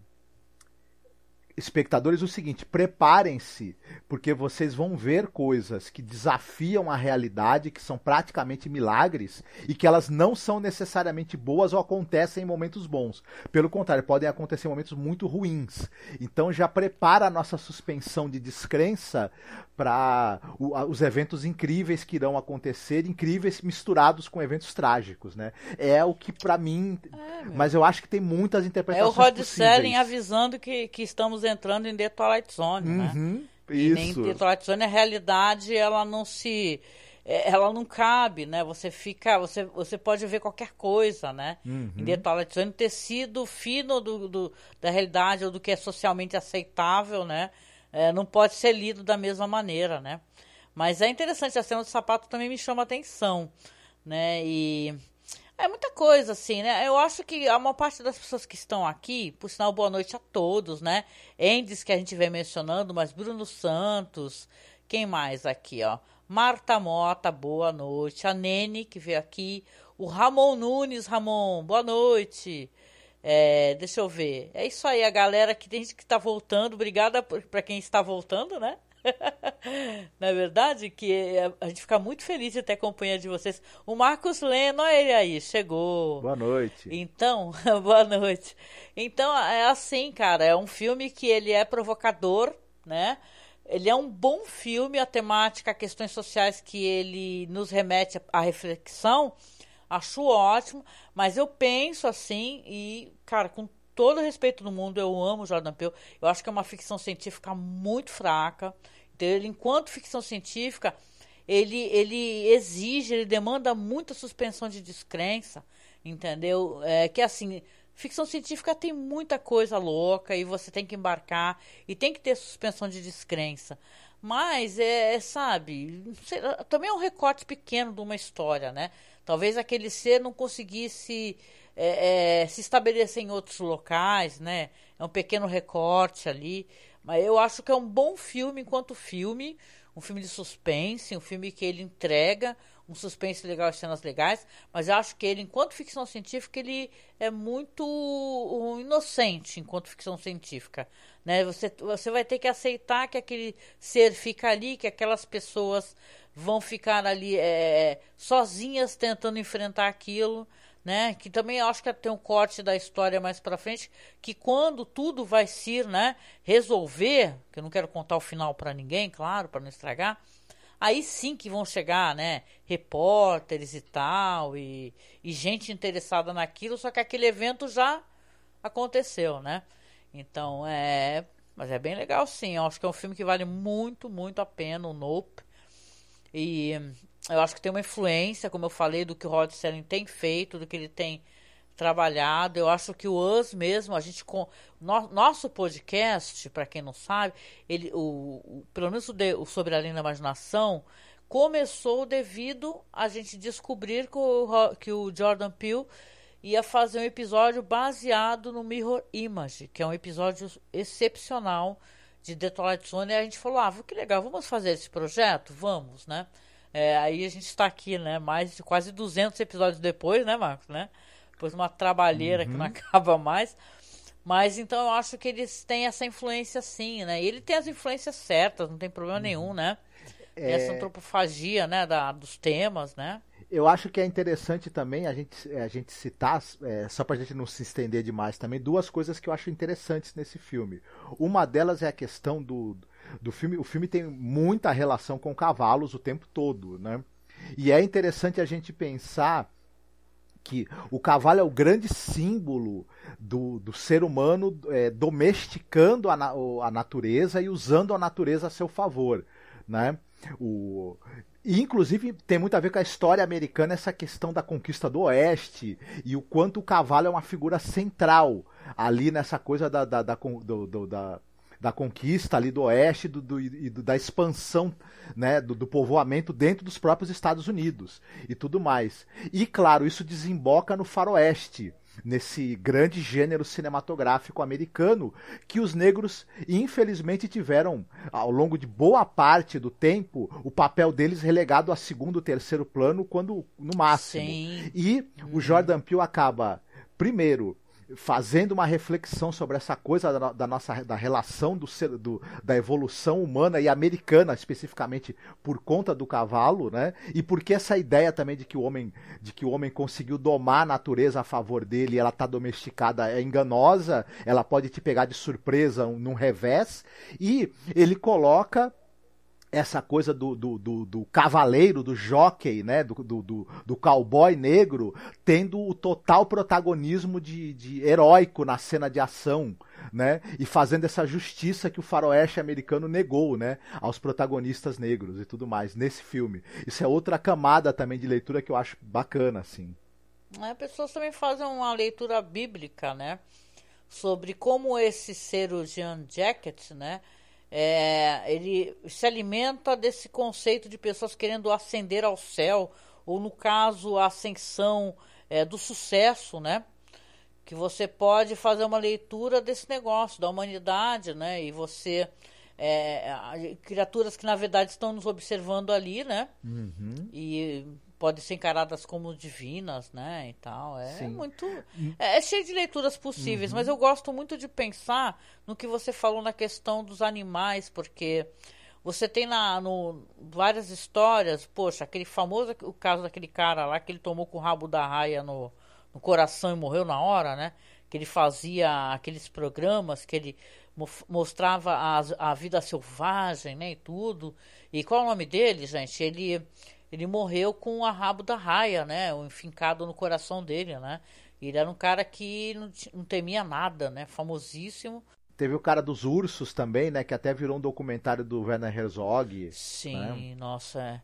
espectadores o seguinte: preparem-se, porque vocês vão ver coisas que desafiam a realidade, que são praticamente milagres e que elas não são necessariamente boas ou acontecem em momentos bons. Pelo contrário, podem acontecer em momentos muito ruins. Então já prepara a nossa suspensão de descrença para os eventos incríveis que irão acontecer, incríveis misturados com eventos trágicos, né? É o que para mim, é, mas eu acho que tem muitas interpretações É o Rod Serling avisando que, que estamos entrando em The Twilight Zone, né? uhum, né? Isso. E nem The Twilight Zone a realidade ela não se é, ela não cabe, né? Você fica, você, você pode ver qualquer coisa, né? Uhum. Em The Twilight Zone, tecido fino do, do, da realidade ou do que é socialmente aceitável, né? É, não pode ser lido da mesma maneira, né? Mas é interessante, a cena do sapato também me chama atenção, né? E é muita coisa, assim, né? Eu acho que a maior parte das pessoas que estão aqui, por sinal, boa noite a todos, né? Endes, que a gente vem mencionando, mas Bruno Santos, quem mais aqui, ó? Marta Mota, boa noite. A Nene, que veio aqui. O Ramon Nunes, Ramon, boa noite. É, deixa eu ver. É isso aí, a galera que tem gente que está voltando. Obrigada para quem está voltando, né? Na é verdade, que é, a gente fica muito feliz de ter a companhia de vocês. O Marcos Leno, olha ele aí, chegou. Boa noite. Então, boa noite. Então, é assim, cara, é um filme que ele é provocador, né? Ele é um bom filme, a temática, questões sociais que ele nos remete à reflexão acho ótimo, mas eu penso assim e, cara, com todo respeito do mundo, eu amo Jordan Peele. Eu acho que é uma ficção científica muito fraca. Então, ele, enquanto ficção científica, ele, ele exige, ele demanda muita suspensão de descrença, entendeu? É que assim, ficção científica tem muita coisa louca e você tem que embarcar e tem que ter suspensão de descrença. Mas é, é sabe, também é um recorte pequeno de uma história, né? Talvez aquele ser não conseguisse é, é, se estabelecer em outros locais, né? É um pequeno recorte ali. Mas eu acho que é um bom filme enquanto filme. Um filme de suspense, um filme que ele entrega um suspense legal, cenas legais, mas eu acho que ele, enquanto ficção científica, ele é muito inocente enquanto ficção científica. Né? Você, você vai ter que aceitar que aquele ser fica ali, que aquelas pessoas vão ficar ali é, sozinhas tentando enfrentar aquilo, né? Que também acho que tem um corte da história mais para frente, que quando tudo vai se, né, resolver, que eu não quero contar o final para ninguém, claro, para não estragar, aí sim que vão chegar, né, repórteres e tal, e, e gente interessada naquilo, só que aquele evento já aconteceu, né? Então, é, mas é bem legal sim, eu acho que é um filme que vale muito, muito a pena, o Nope. E eu acho que tem uma influência, como eu falei, do que o Rod Serling tem feito, do que ele tem trabalhado. Eu acho que o Us mesmo, a gente com no, nosso podcast, para quem não sabe, ele o, o pelo menos o, de, o sobre a linha da imaginação começou devido a gente descobrir que o, que o Jordan Peele ia fazer um episódio baseado no Mirror Image, que é um episódio excepcional de The Twilight Zone, e a gente falou, ah, que legal, vamos fazer esse projeto? Vamos, né? É, aí a gente está aqui, né? Mais de quase 200 episódios depois, né, Marcos, né? Depois uma trabalheira uhum. que não acaba mais. Mas então eu acho que eles têm essa influência sim, né? E ele tem as influências certas, não tem problema nenhum, né? É... Essa antropofagia, né, da, dos temas, né? Eu acho que é interessante também a gente, a gente citar, é, só pra gente não se estender demais também, duas coisas que eu acho interessantes nesse filme. Uma delas é a questão do, do filme. O filme tem muita relação com cavalos o tempo todo, né? E é interessante a gente pensar que o cavalo é o grande símbolo do, do ser humano é, domesticando a, a, natureza e usando a natureza a seu favor. Né? O, e, inclusive, tem muito a ver com a história americana essa questão da conquista do Oeste e o quanto o cavalo é uma figura central ali nessa coisa da, da, da, do, do, da da conquista ali do oeste do, do, e do, da expansão né, do, do, povoamento dentro dos próprios Estados Unidos e tudo mais. E claro, isso desemboca no faroeste, nesse grande gênero cinematográfico americano que os negros infelizmente tiveram ao longo de boa parte do tempo o papel deles relegado a segundo, terceiro plano quando no máximo. Sim. E o uhum. Jordan Peele acaba primeiro fazendo uma reflexão sobre essa coisa da, da nossa da relação do, do, da evolução humana e americana especificamente por conta do cavalo, né? E porque essa ideia também de que o homem de que o homem conseguiu domar a natureza a favor dele, ela está domesticada é enganosa, ela pode te pegar de surpresa num revés e ele coloca essa coisa do, do, do, do, cavaleiro, do jockey, né? Do, do, do, cowboy negro, tendo o total protagonismo de, de heróico na cena de ação, né? E fazendo essa justiça que o faroeste americano negou, né? Aos protagonistas negros e tudo mais, nesse filme. Isso é outra camada também de leitura que eu acho bacana, assim. É, pessoas também fazem uma leitura bíblica, né? Sobre como esse ser o Jean Jacket, né? É, ele se alimenta desse conceito de pessoas querendo ascender ao céu, ou no caso, a ascensão é, do sucesso, né? Que você pode fazer uma leitura desse negócio, da humanidade, né? E você. É, criaturas que na verdade estão nos observando ali, né? Uhum. E podem ser encaradas como divinas, né, e tal. É Sim. muito é, é, cheio de leituras possíveis, uhum. mas eu gosto muito de pensar no que você falou na questão dos animais, porque você tem na no várias histórias, poxa, aquele famoso o caso daquele cara lá que ele tomou com o rabo da raia no, no coração e morreu na hora, né? Que ele fazia aqueles programas que ele mostrava a, a vida selvagem, né, e tudo. E qual é o nome dele, gente? Ele ele morreu com a rabo da raia, né? O enfincado no coração dele, né? Ele era um cara que não, não temia nada, né? Famosíssimo. Teve o cara dos ursos também, né? Que até virou um documentário do Werner Herzog. Sim, né? nossa. É.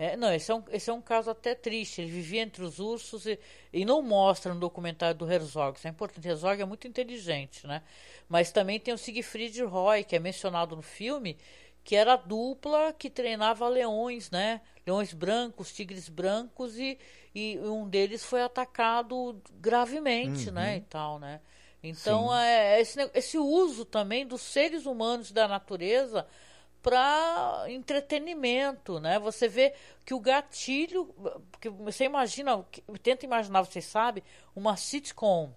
É, não, esse é, um, esse é um caso até triste. Ele vivia entre os ursos e, e não mostra no documentário do Herzog. Isso é importante. Herzog é muito inteligente, né? Mas também tem o Siegfried Roy, que é mencionado no filme, que era a dupla que treinava leões, né? Leões brancos, tigres brancos e, e um deles foi atacado gravemente, né? uhum. né? E tal, né? Então é esse, esse uso também dos seres humanos da natureza para entretenimento, né? Você vê que o gatilho, que você imagina, tenta imaginar, você sabe, uma sitcom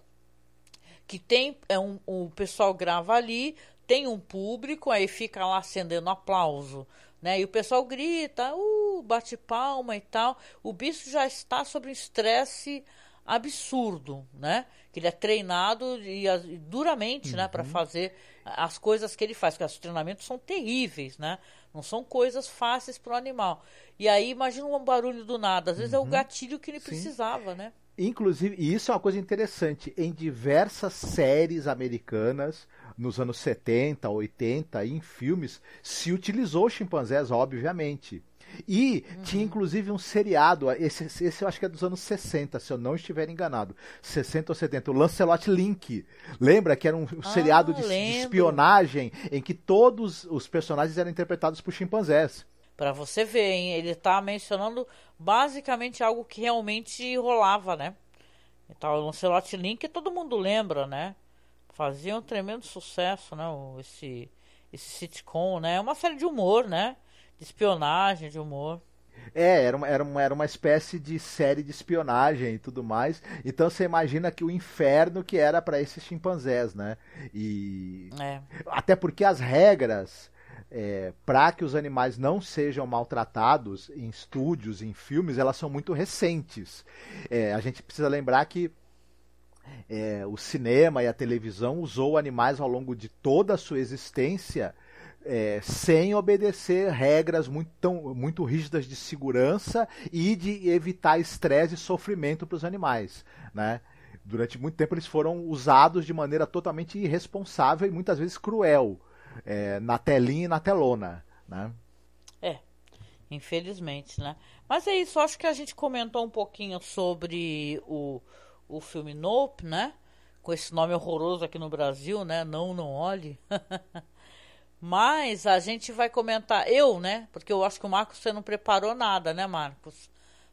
que tem é um, o pessoal grava ali, tem um público, aí fica lá acendendo aplauso, né? E o pessoal grita, uh, bate palma e tal. O bicho já está sob um estresse absurdo, né? Que ele é treinado e, e duramente, uhum. né, para fazer as coisas que ele faz, porque os treinamentos são terríveis, né? Não são coisas fáceis para o animal. E aí imagina um barulho do nada, às vezes uhum. é o uhum. gatilho que ele Sim. precisava, né? Inclusive, e isso é uma coisa interessante, em diversas séries americanas, nos anos 70, 80, em filmes, se utilizou chimpanzés, obviamente. E uhum. tinha inclusive um seriado, esse, esse eu acho que é dos anos 60, se eu não estiver enganado. 60 ou 70, o Lancelot Link. Lembra que era um ah, seriado de, de, espionagem em que todos os personagens eram interpretados por chimpanzés. Para você ver, hein? ele tá mencionando basicamente algo que realmente rolava, né? Então, o Lancelot Link todo mundo lembra, né? Fazia um tremendo sucesso, né? Esse, esse sitcom, né? É uma série de humor, né? De espionagem, de humor. É, era uma, era, uma, era uma espécie de série de espionagem e tudo mais. Então você imagina que o inferno que era para esses chimpanzés, né? E. É. Até porque as regras é, para que os animais não sejam maltratados em estúdios, em filmes, elas são muito recentes. É, a gente precisa lembrar que é, o cinema e a televisão usou animais ao longo de toda a sua existência é, sem obedecer regras muito, tão, muito rígidas de segurança e de evitar estresse e sofrimento para os animais. Né? Durante muito tempo eles foram usados de maneira totalmente irresponsável e muitas vezes cruel é, na telinha e na telona, né? É, infelizmente, né? Mas é isso, acho que a gente comentou um pouquinho sobre o, o filme Nope, né? Com esse nome horroroso aqui no Brasil, né? Não, não olhe. Mas a gente vai comentar, eu, né? Porque eu acho que o Marcos você não preparou nada, né, Marcos?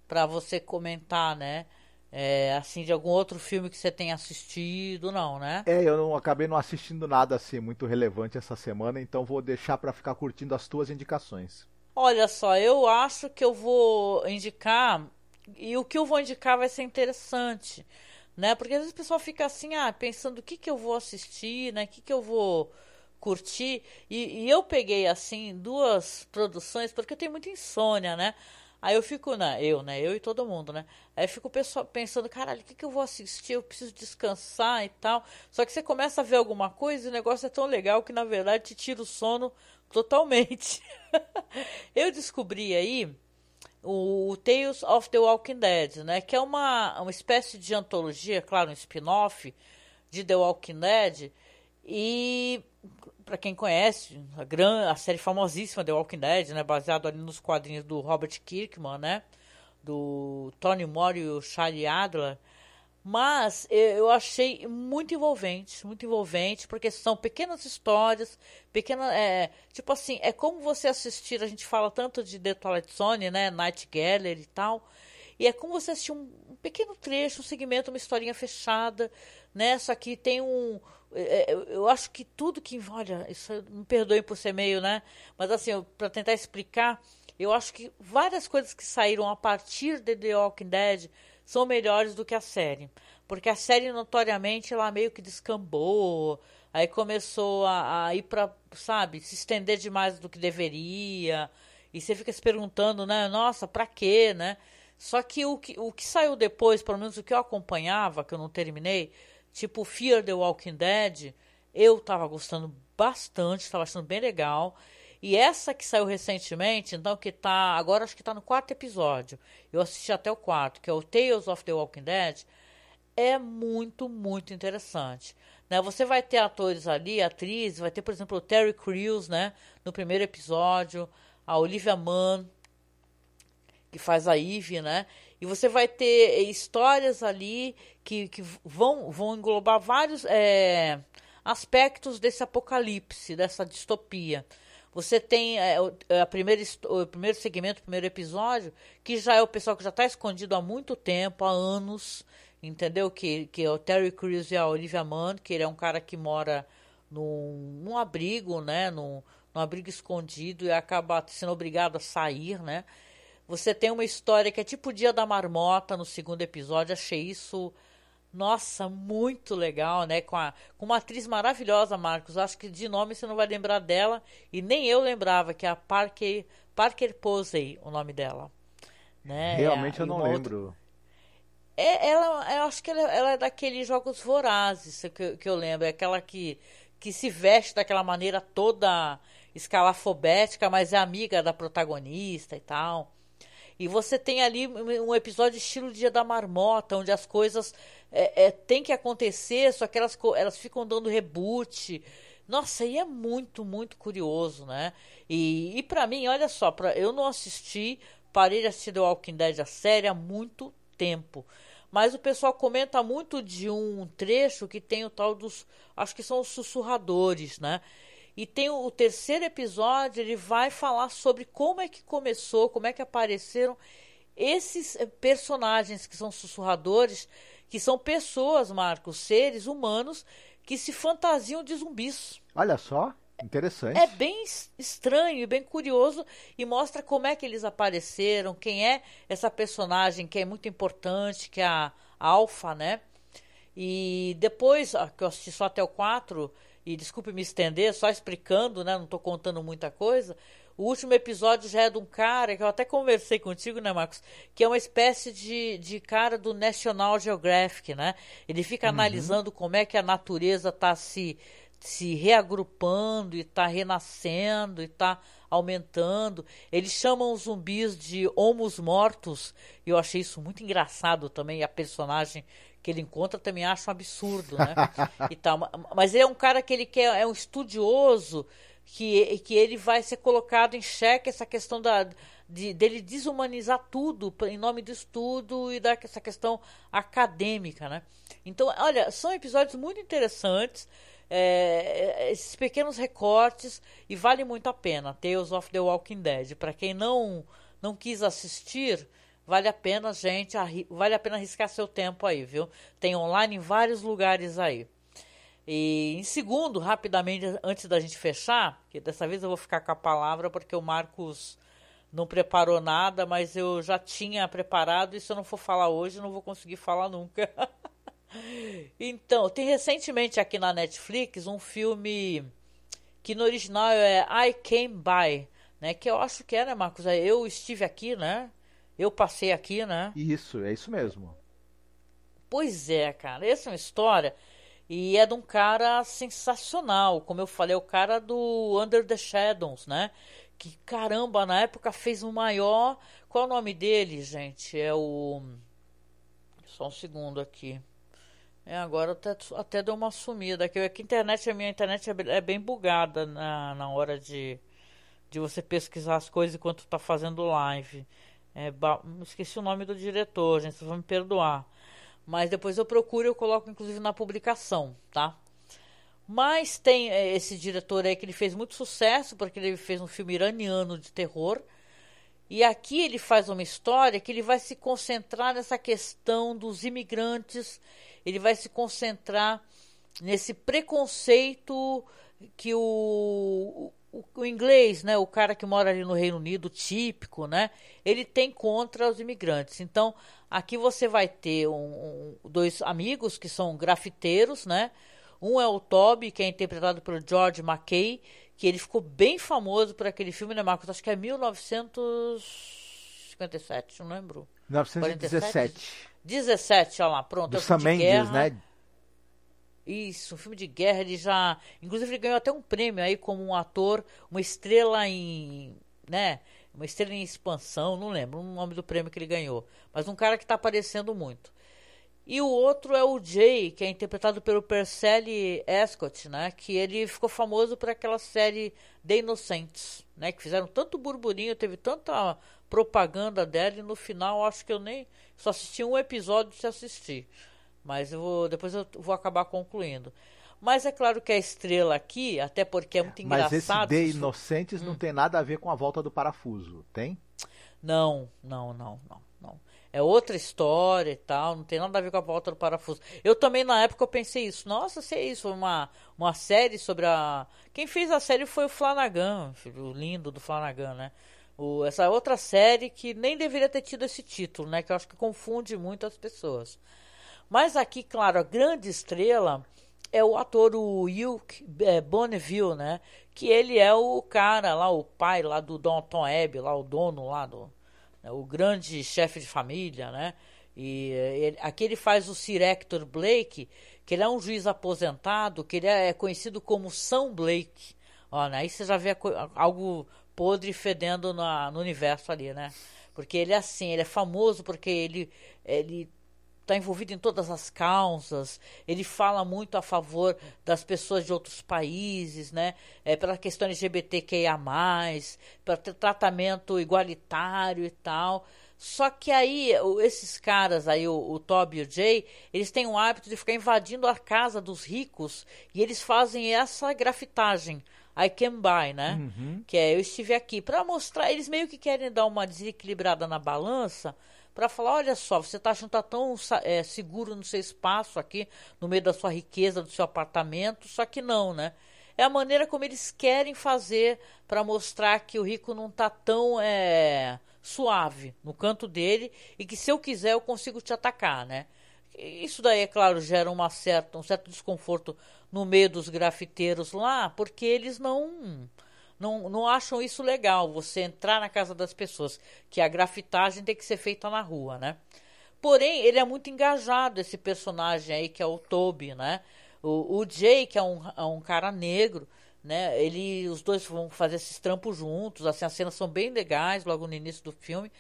Para você comentar, né? É, assim, de algum outro filme que você tenha assistido, não, né? É, eu não acabei não assistindo nada assim muito relevante essa semana, então vou deixar para ficar curtindo as tuas indicações. Olha só, eu acho que eu vou indicar e o que eu vou indicar vai ser interessante, né? Porque às vezes o pessoal fica assim, ah, pensando o que que eu vou assistir, né? O que que eu vou curtir? E, e eu peguei assim duas produções porque eu tenho muita insônia, né? Aí eu fico, né, eu, né, eu e todo mundo, né? Aí eu fico pensando, caralho, o que, que eu vou assistir? Eu preciso descansar e tal. Só que você começa a ver alguma coisa e o negócio é tão legal que na verdade te tira o sono totalmente. eu descobri aí o, Tales of the Walking Dead, né? Que é uma, uma espécie de antologia, claro, um spin-off de The Walking Dead. E para quem conhece, a, gran, a série famosíssima The Walking Dead, né, baseado ali nos quadrinhos do Robert Kirkman, né, do Tony Moore e o Charlie Adler. Mas eu achei muito envolvente, muito envolvente, porque são pequenas histórias, pequenas, é, tipo assim, é como você assistir, a gente fala tanto de The Twilight Zone, né, Night Gallery e tal, e é como você assistir um, um pequeno trecho, um segmento, uma historinha fechada, né, só que tem um, é, é, eu acho que tudo que. Olha, isso me perdoem por ser meio, né? Mas assim, para tentar explicar, eu acho que várias coisas que saíram a partir de The Walking Dead são melhores do que a série. Porque a série, notoriamente, ela meio que descambou, aí começou a, a ir para, sabe, se estender demais do que deveria. E você fica se perguntando, né? Nossa, pra quê, né? Só que o que, o que saiu depois, pelo menos o que eu acompanhava, que eu não terminei, tipo Fear the Walking Dead, eu tava gostando bastante, estava achando bem legal. E essa que saiu recentemente, então que tá, agora acho que tá no quarto episódio. Eu assisti até o quarto, que é o Tales of the Walking Dead, é muito, muito interessante. Né? Você vai ter atores ali, atrizes, vai ter, por exemplo, o Terry Crews, né, no primeiro episódio, a Olivia Munn, que faz a Eve, né? E você vai ter histórias ali que, que vão, vão englobar vários é, aspectos desse apocalipse, dessa distopia. Você tem é, a primeira, o primeiro segmento, o primeiro episódio, que já é o pessoal que já está escondido há muito tempo, há anos, entendeu? Que, que é o Terry Crews e a Olivia Munn, que ele é um cara que mora num, num abrigo, né? Num, num abrigo escondido e acaba sendo obrigado a sair, né? Você tem uma história que é tipo o Dia da Marmota no segundo episódio. Achei isso, nossa, muito legal, né? Com, a, com uma atriz maravilhosa, Marcos. Acho que de nome você não vai lembrar dela. E nem eu lembrava, que é a Parker, Parker Posey, o nome dela. Né? Realmente é, eu não lembro. Outra... É, ela, eu acho que ela, ela, é daqueles jogos vorazes que, que eu lembro. É aquela que, que se veste daquela maneira toda escalafobética, mas é amiga da protagonista e tal. E você tem ali um episódio estilo Dia da Marmota, onde as coisas é, é, tem que acontecer, só que elas, elas ficam dando reboot. Nossa, e é muito, muito curioso, né? E, e para mim, olha só, pra, eu não assisti, parei de assistir The Walking Dead a série há muito tempo. Mas o pessoal comenta muito de um trecho que tem o tal dos. Acho que são os sussurradores, né? E tem o, o terceiro episódio, ele vai falar sobre como é que começou, como é que apareceram esses eh, personagens que são sussurradores, que são pessoas, Marcos, seres humanos que se fantasiam de zumbis. Olha só. Interessante. É bem estranho e bem curioso e mostra como é que eles apareceram, quem é essa personagem que é muito importante, que é a Alpha, né? E depois, que eu assisti só até o 4, e desculpe me estender, só explicando, né? Não estou contando muita coisa. O último episódio já é de um cara que eu até conversei contigo, né, Marcos? Que é uma espécie de, de cara do National Geographic, né? Ele fica uhum. analisando como é que a natureza está se, se reagrupando e está renascendo e está aumentando. Eles chamam os zumbis de homos mortos. E eu achei isso muito engraçado também. A personagem que ele encontra também acha um absurdo, né? e tal. Mas ele é um cara que ele quer, é um estudioso que, que ele vai ser colocado em xeque essa questão da, de, dele desumanizar tudo em nome do estudo e dessa questão acadêmica, né? Então, olha, são episódios muito interessantes, é, esses pequenos recortes e vale muito a pena. Tales of the Walking Dead. Para quem não não quis assistir, Vale a pena, gente, vale a pena arriscar seu tempo aí, viu? Tem online em vários lugares aí. E em segundo, rapidamente, antes da gente fechar, que dessa vez eu vou ficar com a palavra porque o Marcos não preparou nada, mas eu já tinha preparado e se eu não for falar hoje, não vou conseguir falar nunca. então, tem recentemente aqui na Netflix um filme que no original é I Came By, né? Que eu acho que é, né, Marcos? Eu estive aqui, né? Eu passei aqui, né? Isso, é isso mesmo. Pois é, cara. Essa é uma história. E é de um cara sensacional. Como eu falei, é o cara do Under the Shadows, né? Que caramba, na época fez o maior. Qual é o nome dele, gente? É o. Só um segundo aqui. É, agora até, até deu uma sumida. Aqui, aqui a internet, a minha internet é, é bem bugada na, na hora de, de você pesquisar as coisas enquanto tá fazendo live. É, esqueci o nome do diretor, gente, vocês vão me perdoar. Mas depois eu procuro e eu coloco inclusive na publicação, tá? Mas tem é, esse diretor aí que ele fez muito sucesso, porque ele fez um filme iraniano de terror. E aqui ele faz uma história que ele vai se concentrar nessa questão dos imigrantes, ele vai se concentrar nesse preconceito que o, o, o, inglês, né, o cara que mora ali no Reino Unido, típico, né, ele tem contra os imigrantes. Então, aqui você vai ter um, um, dois amigos que são grafiteiros, né? Um é o Toby, que é interpretado pelo George McKay, que ele ficou bem famoso por aquele filme, né, Marcos? Acho que é 1957, não lembro. 1917. 17, olha lá, pronto. Do Sam Mendes, né? Isso, um filme de guerra, ele já. Inclusive, ele ganhou até um prêmio aí como um ator, uma estrela em. né? Uma estrela em expansão, não lembro o nome do prêmio que ele ganhou. Mas um cara que está aparecendo muito. E o outro é o Jay, que é interpretado pelo Percelli Escott, né? Que ele ficou famoso por aquela série The Inocentes, né? Que fizeram tanto burburinho, teve tanta propaganda dela e no final acho que eu nem só assisti um episódio de assistir. Mas eu vou, depois eu vou acabar concluindo. Mas é claro que a estrela aqui, até porque é muito engraçado. Mas esse de Inocentes hum. não tem nada a ver com a volta do parafuso, tem? Não, não, não, não, não. É outra história e tal, não tem nada a ver com a volta do parafuso. Eu também na época eu pensei isso. Nossa, se é isso, uma, uma série sobre a. Quem fez a série foi o Flanagan, o lindo do Flanagan, né? O, essa outra série que nem deveria ter tido esse título, né? Que eu acho que confunde muito as pessoas. Mas aqui, claro, a grande estrela é o ator o Hugh é, Bonneville, né? Que ele é o cara lá, o pai lá do Tom Abbey, lá o dono lá do, né? o grande chefe de família, né? E ele, aqui ele faz o Sir Hector Blake, que ele é um juiz aposentado, que ele é conhecido como São Blake. Ó, né? Aí você já vê algo podre fedendo na, no universo ali, né? Porque ele é assim, ele é famoso porque ele, ele está envolvido em todas as causas, ele fala muito a favor das pessoas de outros países, né? É, pela questão LGBTQIA, para ter tratamento igualitário e tal. Só que aí, esses caras aí, o, o Toby e o Jay, eles têm o hábito de ficar invadindo a casa dos ricos e eles fazem essa grafitagem. I can buy, né? Uhum. Que é eu estive aqui. para mostrar, eles meio que querem dar uma desequilibrada na balança para falar: olha só, você está achando está tão é, seguro no seu espaço aqui, no meio da sua riqueza, do seu apartamento, só que não, né? é a maneira como eles querem fazer para mostrar que o rico não tá tão é, suave no canto dele e que se eu quiser eu consigo te atacar, né? Isso daí, é claro, gera uma certa, um certo desconforto no meio dos grafiteiros lá, porque eles não, não, não acham isso legal, você entrar na casa das pessoas, que a grafitagem tem que ser feita na rua, né? Porém, ele é muito engajado, esse personagem aí, que é o Toby, né? O, o Jay, que é um, é um cara negro, né? Ele, os dois vão fazer esses trampos juntos, assim, as cenas são bem legais logo no início do filme.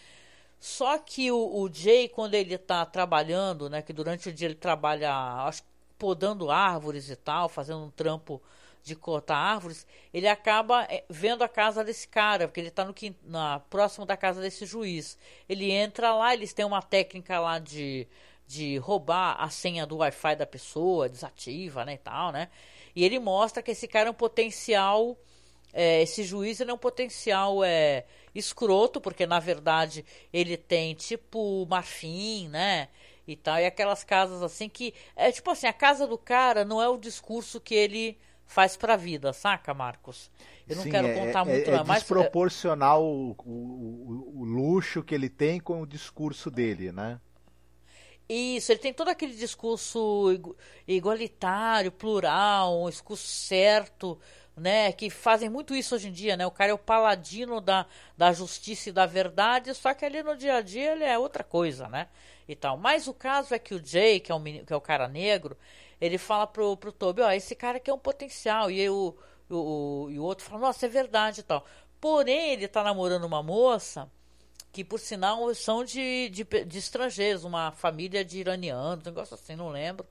Só que o, o Jay, quando ele está trabalhando, né? Que durante o dia ele trabalha, acho podando árvores e tal, fazendo um trampo de cortar árvores, ele acaba eh, vendo a casa desse cara, porque ele está no na, próximo da casa desse juiz. Ele entra lá, eles têm uma técnica lá de, de roubar a senha do Wi-Fi da pessoa, desativa, né, e tal, né? E ele mostra que esse cara é um potencial, é, esse juiz ele é um potencial é, escroto, porque na verdade ele tem tipo marfim, né? E tal, e aquelas casas assim que. É tipo assim, a casa do cara não é o discurso que ele faz pra vida, saca, Marcos? Eu não Sim, quero é, contar é, muito, é não, mas. desproporcional o, o, o, luxo que ele tem com o discurso dele, né? Isso, ele tem todo aquele discurso igualitário, plural, um discurso certo, né? Que fazem muito isso hoje em dia, né? O cara é o paladino da, da justiça e da verdade, só que ali no dia a dia ele é outra coisa, né? E tal. Mas o caso é que o Jay, que é que é o cara negro, ele fala pro, pro Toby, ó, esse cara aqui é um potencial. E, o, o, e o outro fala, nossa, é verdade e tal. Porém, ele tá namorando uma moça que, por sinal, são de, de, de estrangeiros, uma família de iranianos, um negócio assim, não lembro.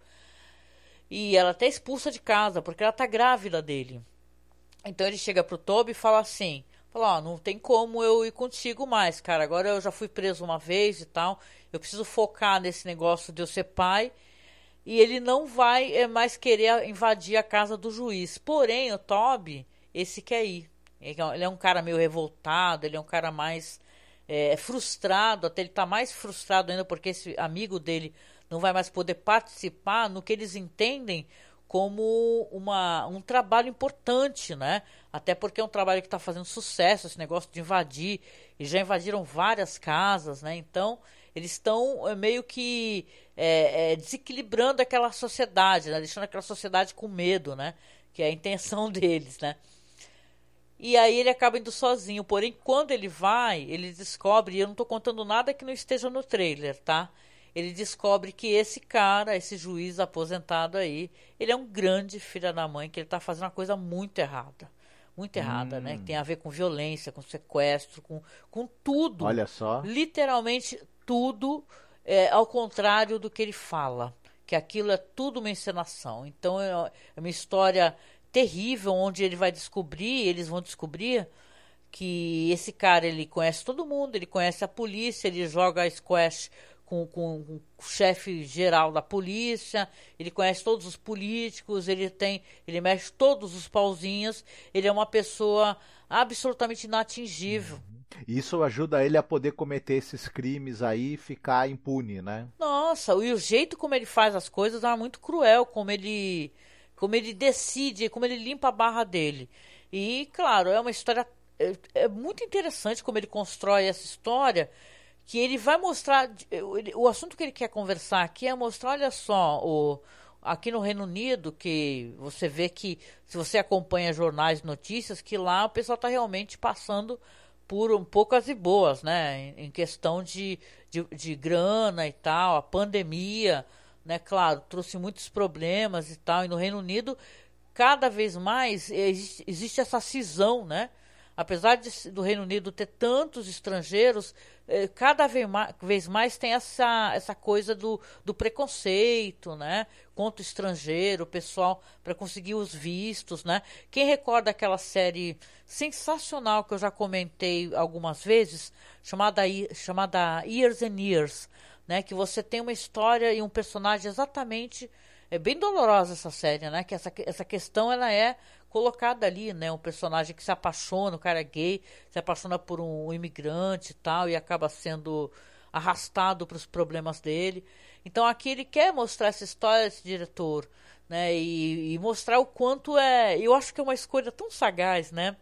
E ela até expulsa de casa, porque ela tá grávida dele. Então ele chega pro Toby e fala assim: fala, ó, não tem como eu ir contigo mais, cara. Agora eu já fui preso uma vez e tal. Eu preciso focar nesse negócio de eu ser pai. E ele não vai é, mais querer invadir a casa do juiz. Porém, o Toby, esse quer ir. Ele é um cara meio revoltado, ele é um cara mais é, frustrado, até ele tá mais frustrado ainda porque esse amigo dele não vai mais poder participar no que eles entendem como uma, um trabalho importante, né? Até porque é um trabalho que está fazendo sucesso, esse negócio de invadir, e já invadiram várias casas, né? Então, eles estão é, meio que é, é, desequilibrando aquela sociedade, né? Deixando aquela sociedade com medo, né? Que é a intenção deles, né? E aí ele acaba indo sozinho. Porém, quando ele vai, ele descobre, e eu não estou contando nada que não esteja no trailer, tá? ele descobre que esse cara, esse juiz aposentado aí, ele é um grande filho da mãe, que ele está fazendo uma coisa muito errada. Muito errada, né? hum. né? Que tem a ver com violência, com sequestro, com, com tudo. Olha só. Literalmente tudo é, ao contrário do que ele fala. Que aquilo é tudo uma encenação. Então é, é uma história terrível onde ele vai descobrir, eles vão descobrir que esse cara ele conhece todo mundo, ele conhece a polícia, ele joga squash com, com, com, o chefe geral da polícia, ele conhece todos os políticos, ele tem, ele mexe todos os pauzinhos, ele é uma pessoa absolutamente inatingível. Uhum. Isso ajuda ele a poder cometer esses crimes aí e ficar impune, né? Nossa, e o jeito como ele faz as coisas é muito cruel, como ele como ele decide, como ele limpa a barra dele. E claro, é uma história é, é muito interessante como ele constrói essa história que ele vai mostrar. O assunto que ele quer conversar aqui é mostrar, olha só, o, aqui no Reino Unido, que você vê que, se você acompanha jornais notícias, que lá o pessoal está realmente passando por um poucas e boas, né? Em, questão de, de, de, grana e tal, a pandemia, né? Claro, trouxe muitos problemas e tal. E no Reino Unido, cada vez mais existe, existe essa cisão, né? Apesar de, do Reino Unido ter tantos estrangeiros, eh, cada vez mais, vez mais, tem essa, essa coisa do, do preconceito, né? Contra o estrangeiro, o pessoal, para conseguir os vistos, né? Quem recorda aquela série sensacional que eu já comentei algumas vezes, chamada, chamada Years and Years, né? Que você tem uma história e um personagem exatamente é bem dolorosa essa série, né? Que essa, essa questão ela é colocada ali, né? Um personagem que se apaixona, o cara é gay, se apaixona por um, imigrante e tal, e acaba sendo arrastado para os problemas dele. Então aqui ele quer mostrar essa história, esse diretor, né? E, e, mostrar o quanto é. Eu acho que é uma escolha tão sagaz, né?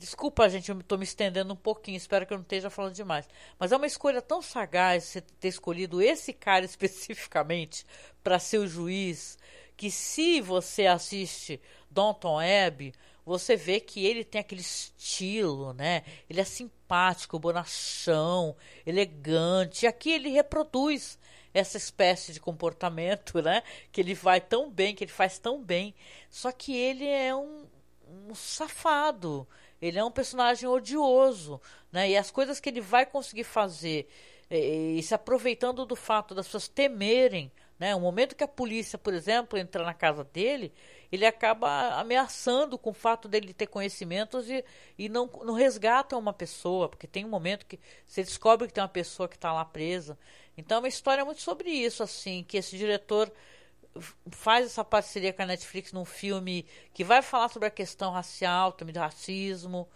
Desculpa, gente, eu estou me estendendo um pouquinho, espero que eu não esteja falando demais. Mas é uma escolha tão sagaz você ter escolhido esse cara especificamente para ser o juiz, que se você assiste Downton Abbey, você vê que ele tem aquele estilo, né? Ele é simpático, bonachão, elegante. E aqui ele reproduz essa espécie de comportamento, né? Que ele vai tão bem, que ele faz tão bem. Só que ele é um, um safado. Ele é um personagem odioso, né? E as coisas que ele vai conseguir fazer, e, e se aproveitando do fato das pessoas temerem, né? O momento que a polícia, por exemplo, entra na casa dele, ele acaba ameaçando com o fato dele ter conhecimentos e, e não, não resgata uma pessoa, porque tem um momento que você descobre que tem uma pessoa que está lá presa. Então é uma história muito sobre isso, assim, que esse diretor faz essa parceria com a Netflix num filme que vai falar sobre a questão racial, também do racismo,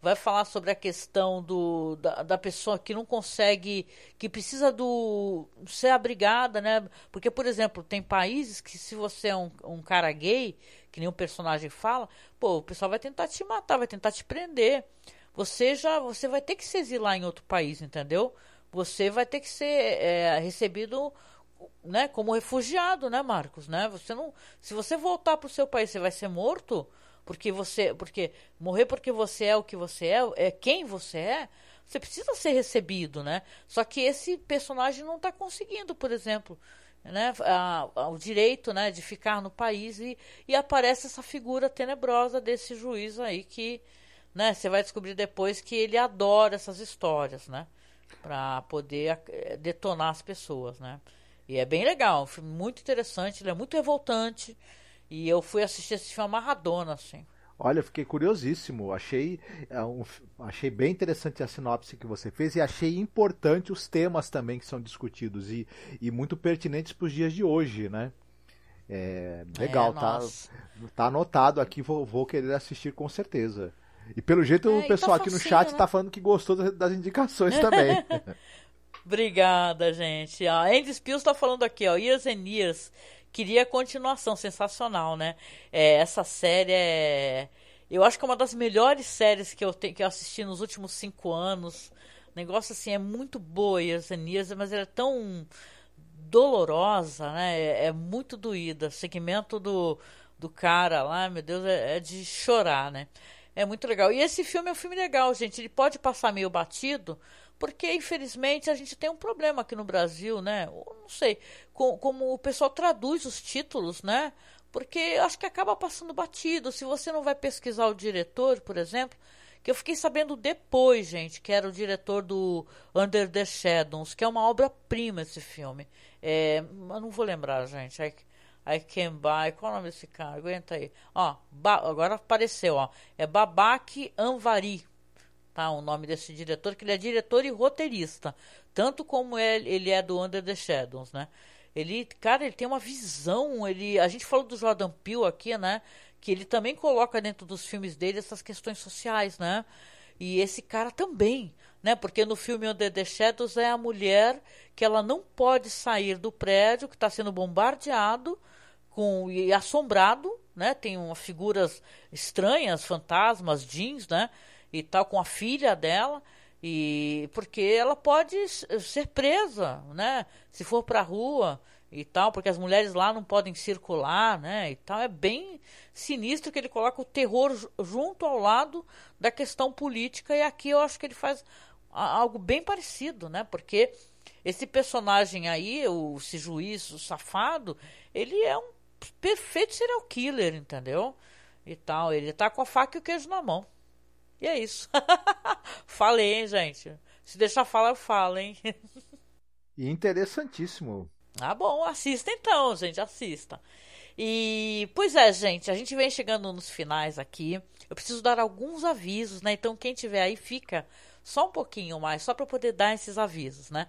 vai falar sobre a questão do, da, da, pessoa que não consegue, que precisa do ser abrigada, né? Porque, por exemplo, tem países que se você é um, um cara gay, que nem um personagem fala, pô, o pessoal vai tentar te matar, vai tentar te prender. Você já, você vai ter que se exilar em outro país, entendeu? Você vai ter que ser é, recebido né, como refugiado, né, Marcos, né? Você não, se você voltar para o seu país, você vai ser morto porque você, porque morrer porque você é o que você é, é quem você é. Você precisa ser recebido, né? Só que esse personagem não está conseguindo, por exemplo, né, a, a, o direito, né, de ficar no país e, e aparece essa figura tenebrosa desse juiz aí que, né, você vai descobrir depois que ele adora essas histórias, né? para poder eh, detonar as pessoas, né? E é bem legal, um filme muito interessante, ele é muito revoltante. E eu fui assistir esse filme amarradona, assim. Olha, fiquei curiosíssimo. Achei, é, um, achei bem interessante a sinopse que você fez e achei importante os temas também que são discutidos e, e muito pertinentes para os dias de hoje, né? É, legal, é, tá, tá anotado aqui, vou, vou querer assistir com certeza. E pelo jeito é, o pessoal tá aqui no chat né? tá falando que gostou das indicações também. Obrigada, gente. A Andy Spills tá falando aqui, ó, Years and Years. Queria continuação, sensacional, né? É, essa série é. Eu acho que é uma das melhores séries que eu, te, que eu assisti nos últimos cinco anos. O negócio assim é muito boa, Years, mas ela é tão dolorosa, né? É, é muito doída. O segmento do, do cara lá, meu Deus, é, é de chorar, né? É muito legal. E esse filme é um filme legal, gente. Ele pode passar meio batido, porque infelizmente a gente tem um problema aqui no Brasil, né? não sei, com, como o pessoal traduz os títulos, né? Porque acho que acaba passando batido. Se você não vai pesquisar o diretor, por exemplo, que eu fiquei sabendo depois, gente, que era o diretor do Under the Shadows, que é uma obra-prima esse filme. É, eu não vou lembrar, gente. É, I Can Buy. Qual é o nome desse cara? Aguenta aí. Ó, agora apareceu, ó. É Babak Anvari. Tá, o nome desse diretor, que ele é diretor e roteirista. Tanto como ele, ele é do Under the Shadows, né? Ele, cara, ele tem uma visão. Ele, a gente falou do Jordan Peele aqui, né? Que ele também coloca dentro dos filmes dele essas questões sociais, né? E esse cara também, né? Porque no filme Under the Shadows é a mulher que ela não pode sair do prédio que está sendo bombardeado com e assombrado, né? Tem umas figuras estranhas, fantasmas, jeans, né? E tal com a filha dela e porque ela pode ser presa, né? Se for para a rua e tal, porque as mulheres lá não podem circular, né? E tal é bem sinistro que ele coloca o terror junto ao lado da questão política e aqui eu acho que ele faz algo bem parecido, né? Porque esse personagem aí, o esse juiz, o safado, ele é um perfeito serial killer, entendeu? E tal. Ele tá com a faca e o queijo na mão. E é isso. Falei, hein, gente? Se deixar falar, eu falo, hein? Interessantíssimo. Ah, bom, assista então, gente, assista. E, pois é, gente, a gente vem chegando nos finais aqui. Eu preciso dar alguns avisos, né? Então, quem tiver aí, fica só um pouquinho mais, só para poder dar esses avisos, né?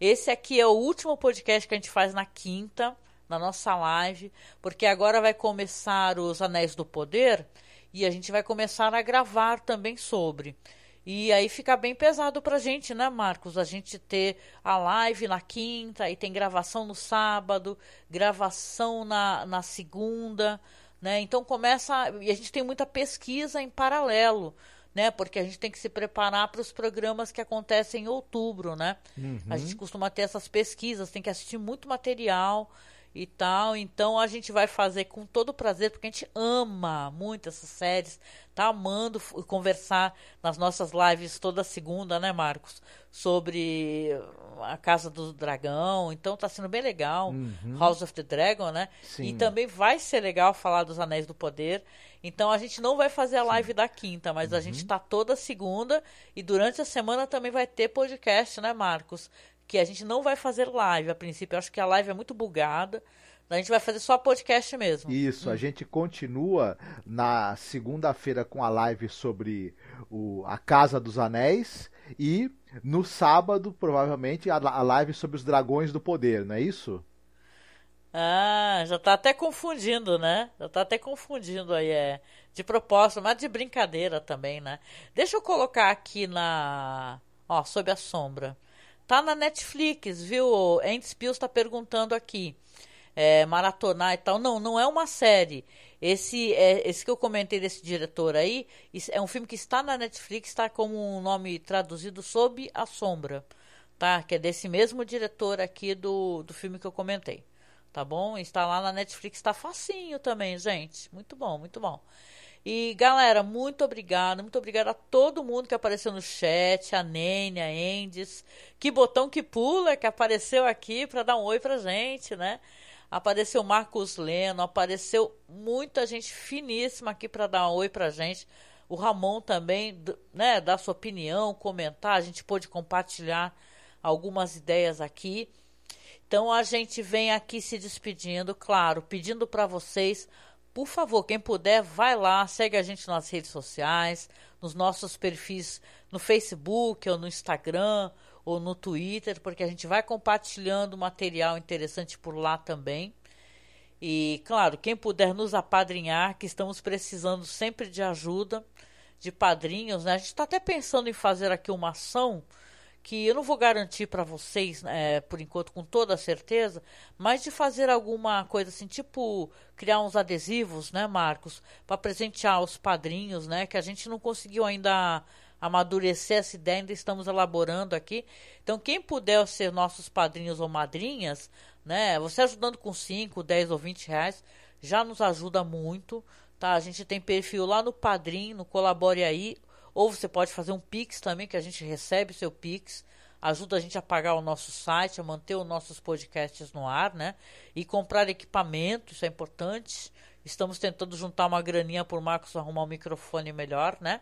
Esse aqui é o último podcast que a gente faz na quinta na nossa live, porque agora vai começar os Anéis do Poder e a gente vai começar a gravar também sobre. E aí fica bem pesado pra gente, né, Marcos? A gente ter a live na quinta, e tem gravação no sábado, gravação na, na segunda, né? Então começa. E a gente tem muita pesquisa em paralelo, né? Porque a gente tem que se preparar para os programas que acontecem em outubro, né? Uhum. A gente costuma ter essas pesquisas, tem que assistir muito material e tal. Então a gente vai fazer com todo prazer, porque a gente ama muito essas séries, tá amando conversar nas nossas lives toda segunda, né, Marcos? Sobre a Casa do Dragão. Então tá sendo bem legal. Uhum. House of the Dragon, né? Sim. E também vai ser legal falar dos Anéis do Poder. Então a gente não vai fazer a live da quinta, mas a Uhum. gente tá toda segunda e durante a semana também vai ter podcast, né, Marcos? Que a gente não vai fazer live a princípio. Eu acho que a live é muito bugada. A gente vai fazer só podcast mesmo. Isso, a gente continua na segunda-feira com a live sobre o, a Casa dos Anéis e no sábado, provavelmente, a, a live sobre os Dragões do Poder, não é isso? Ah, já tá até confundindo, né? Já tá até confundindo aí, é. De propósito, mas de brincadeira também, né? Deixa eu colocar aqui na. Ó, sob a sombra. Tá na Netflix, viu? Andy Pills tá perguntando aqui. É, maratonar e tal. Não, não é uma série. Esse, é, esse que eu comentei desse diretor aí, é um filme que está na Netflix, está como um nome traduzido Sob a Sombra, tá? Que é desse mesmo diretor aqui do, do filme que eu comentei tá bom? Está lá na Netflix, está facinho também, gente. Muito bom, muito bom. E galera, muito obrigada, muito obrigada a todo mundo que apareceu no chat, a Nene, a Endes, que botão que pula que apareceu aqui para dar um oi pra gente, né? Apareceu Marcos Leno, apareceu muita gente finíssima aqui para dar um oi pra gente. O Ramon também, né, dar sua opinião, comentar, a gente pôde compartilhar algumas ideias aqui. Então a gente vem aqui se despedindo, claro, pedindo para vocês, por favor, quem puder, vai lá, segue a gente nas redes sociais, nos nossos perfis no Facebook ou no Instagram ou no Twitter, porque a gente vai compartilhando material interessante por lá também. E, claro, quem puder nos apadrinhar, que estamos precisando sempre de ajuda, de padrinhos, né? A gente está até pensando em fazer aqui uma ação que eu não vou garantir para vocês, é, por enquanto, com toda certeza, mas de fazer alguma coisa assim, tipo criar uns adesivos, né, Marcos, para presentear os padrinhos, né, que a gente não conseguiu ainda amadurecer essa ideia, ainda estamos elaborando aqui. Então, quem puder ser nossos padrinhos ou madrinhas, né, você ajudando com 5, 10 ou 20 reais, já nos ajuda muito, tá? A gente tem perfil lá no Padrim, no Colabore Aí, ou você pode fazer um Pix também, que a gente recebe seu Pix, ajuda a gente a pagar o nosso site, a manter os nossos podcasts no ar, né? E comprar equipamento, isso é importante. Estamos tentando juntar uma graninha por Marcos arrumar um microfone melhor, né?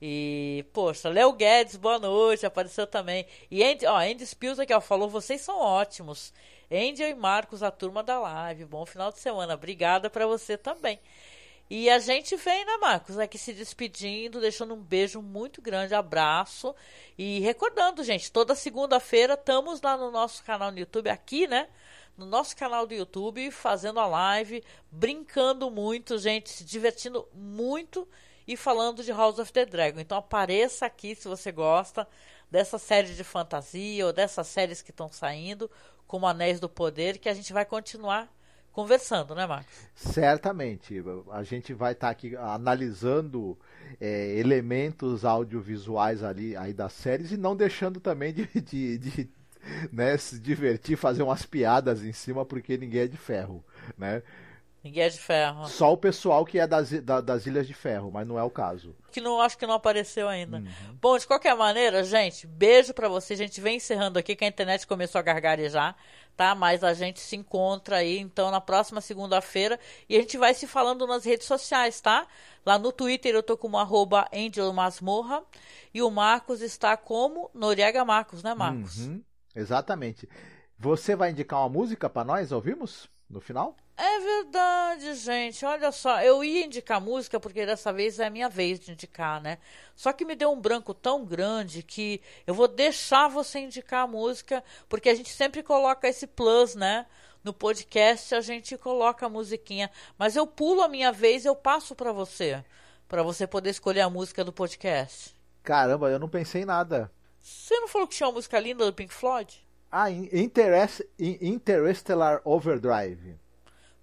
E, poxa, Léo Guedes, boa noite, apareceu também. E Andy, ó, Andy Spills aqui, ó, falou, vocês são ótimos. Andy e Marcos, a turma da live. Bom final de semana. Obrigada para você também. E a gente vem, né, Marcos, aqui se despedindo, deixando um beijo muito grande, abraço. E recordando, gente, toda segunda-feira estamos lá no nosso canal no YouTube, aqui, né? No nosso canal do YouTube, fazendo a live, brincando muito, gente, se divertindo muito e falando de House of the Dragon. Então apareça aqui se você gosta dessa série de fantasia ou dessas séries que estão saindo, como Anéis do Poder, que a gente vai continuar conversando, né, Marcos? Certamente. A gente vai estar tá aqui analisando é, elementos audiovisuais ali aí das séries e não deixando também de, de, de né, se divertir, fazer umas piadas em cima, porque ninguém é de ferro, né? Ninguém é de ferro. Só o pessoal que é das, da, das Ilhas de Ferro, mas não é o caso. Que não acho que não apareceu ainda. Uhum. Bom, de qualquer maneira, gente, beijo para vocês. A gente vem encerrando aqui que a internet começou a gargarejar, tá? Mas a gente se encontra aí então na próxima segunda-feira e a gente vai se falando nas redes sociais, tá? Lá no Twitter eu tô como arroba Masmorra e o Marcos está como Noriega Marcos, né, Marcos? Uhum. Exatamente. Você vai indicar uma música para nós ouvimos no final? É verdade, gente. Olha só, eu ia indicar música porque dessa vez é a minha vez de indicar, né? Só que me deu um branco tão grande que eu vou deixar você indicar a música, porque a gente sempre coloca esse plus, né? No podcast a gente coloca a musiquinha, mas eu pulo a minha vez e eu passo para você, para você poder escolher a música do podcast. Caramba, eu não pensei em nada. Você não falou que tinha uma música linda do Pink Floyd? Ah, Interest, Interstellar Overdrive.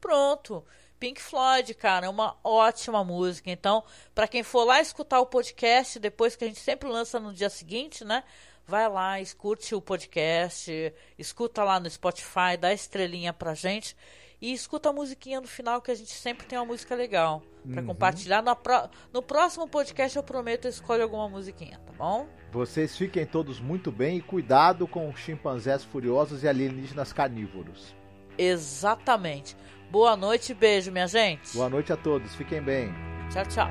Pronto. Pink Floyd, cara, é uma ótima música. Então, para quem for lá escutar o podcast, depois que a gente sempre lança no dia seguinte, né? Vai lá, escute o podcast, escuta lá no Spotify, dá estrelinha pra gente e escuta a musiquinha no final que a gente sempre tem uma música legal para uhum. compartilhar. No, no próximo podcast eu prometo eu escolho alguma musiquinha, tá bom? Vocês fiquem todos muito bem e cuidado com chimpanzés furiosos e alienígenas carnívoros. Exatamente. Boa noite e beijo, minha gente. Boa noite a todos. Fiquem bem. Tchau, tchau.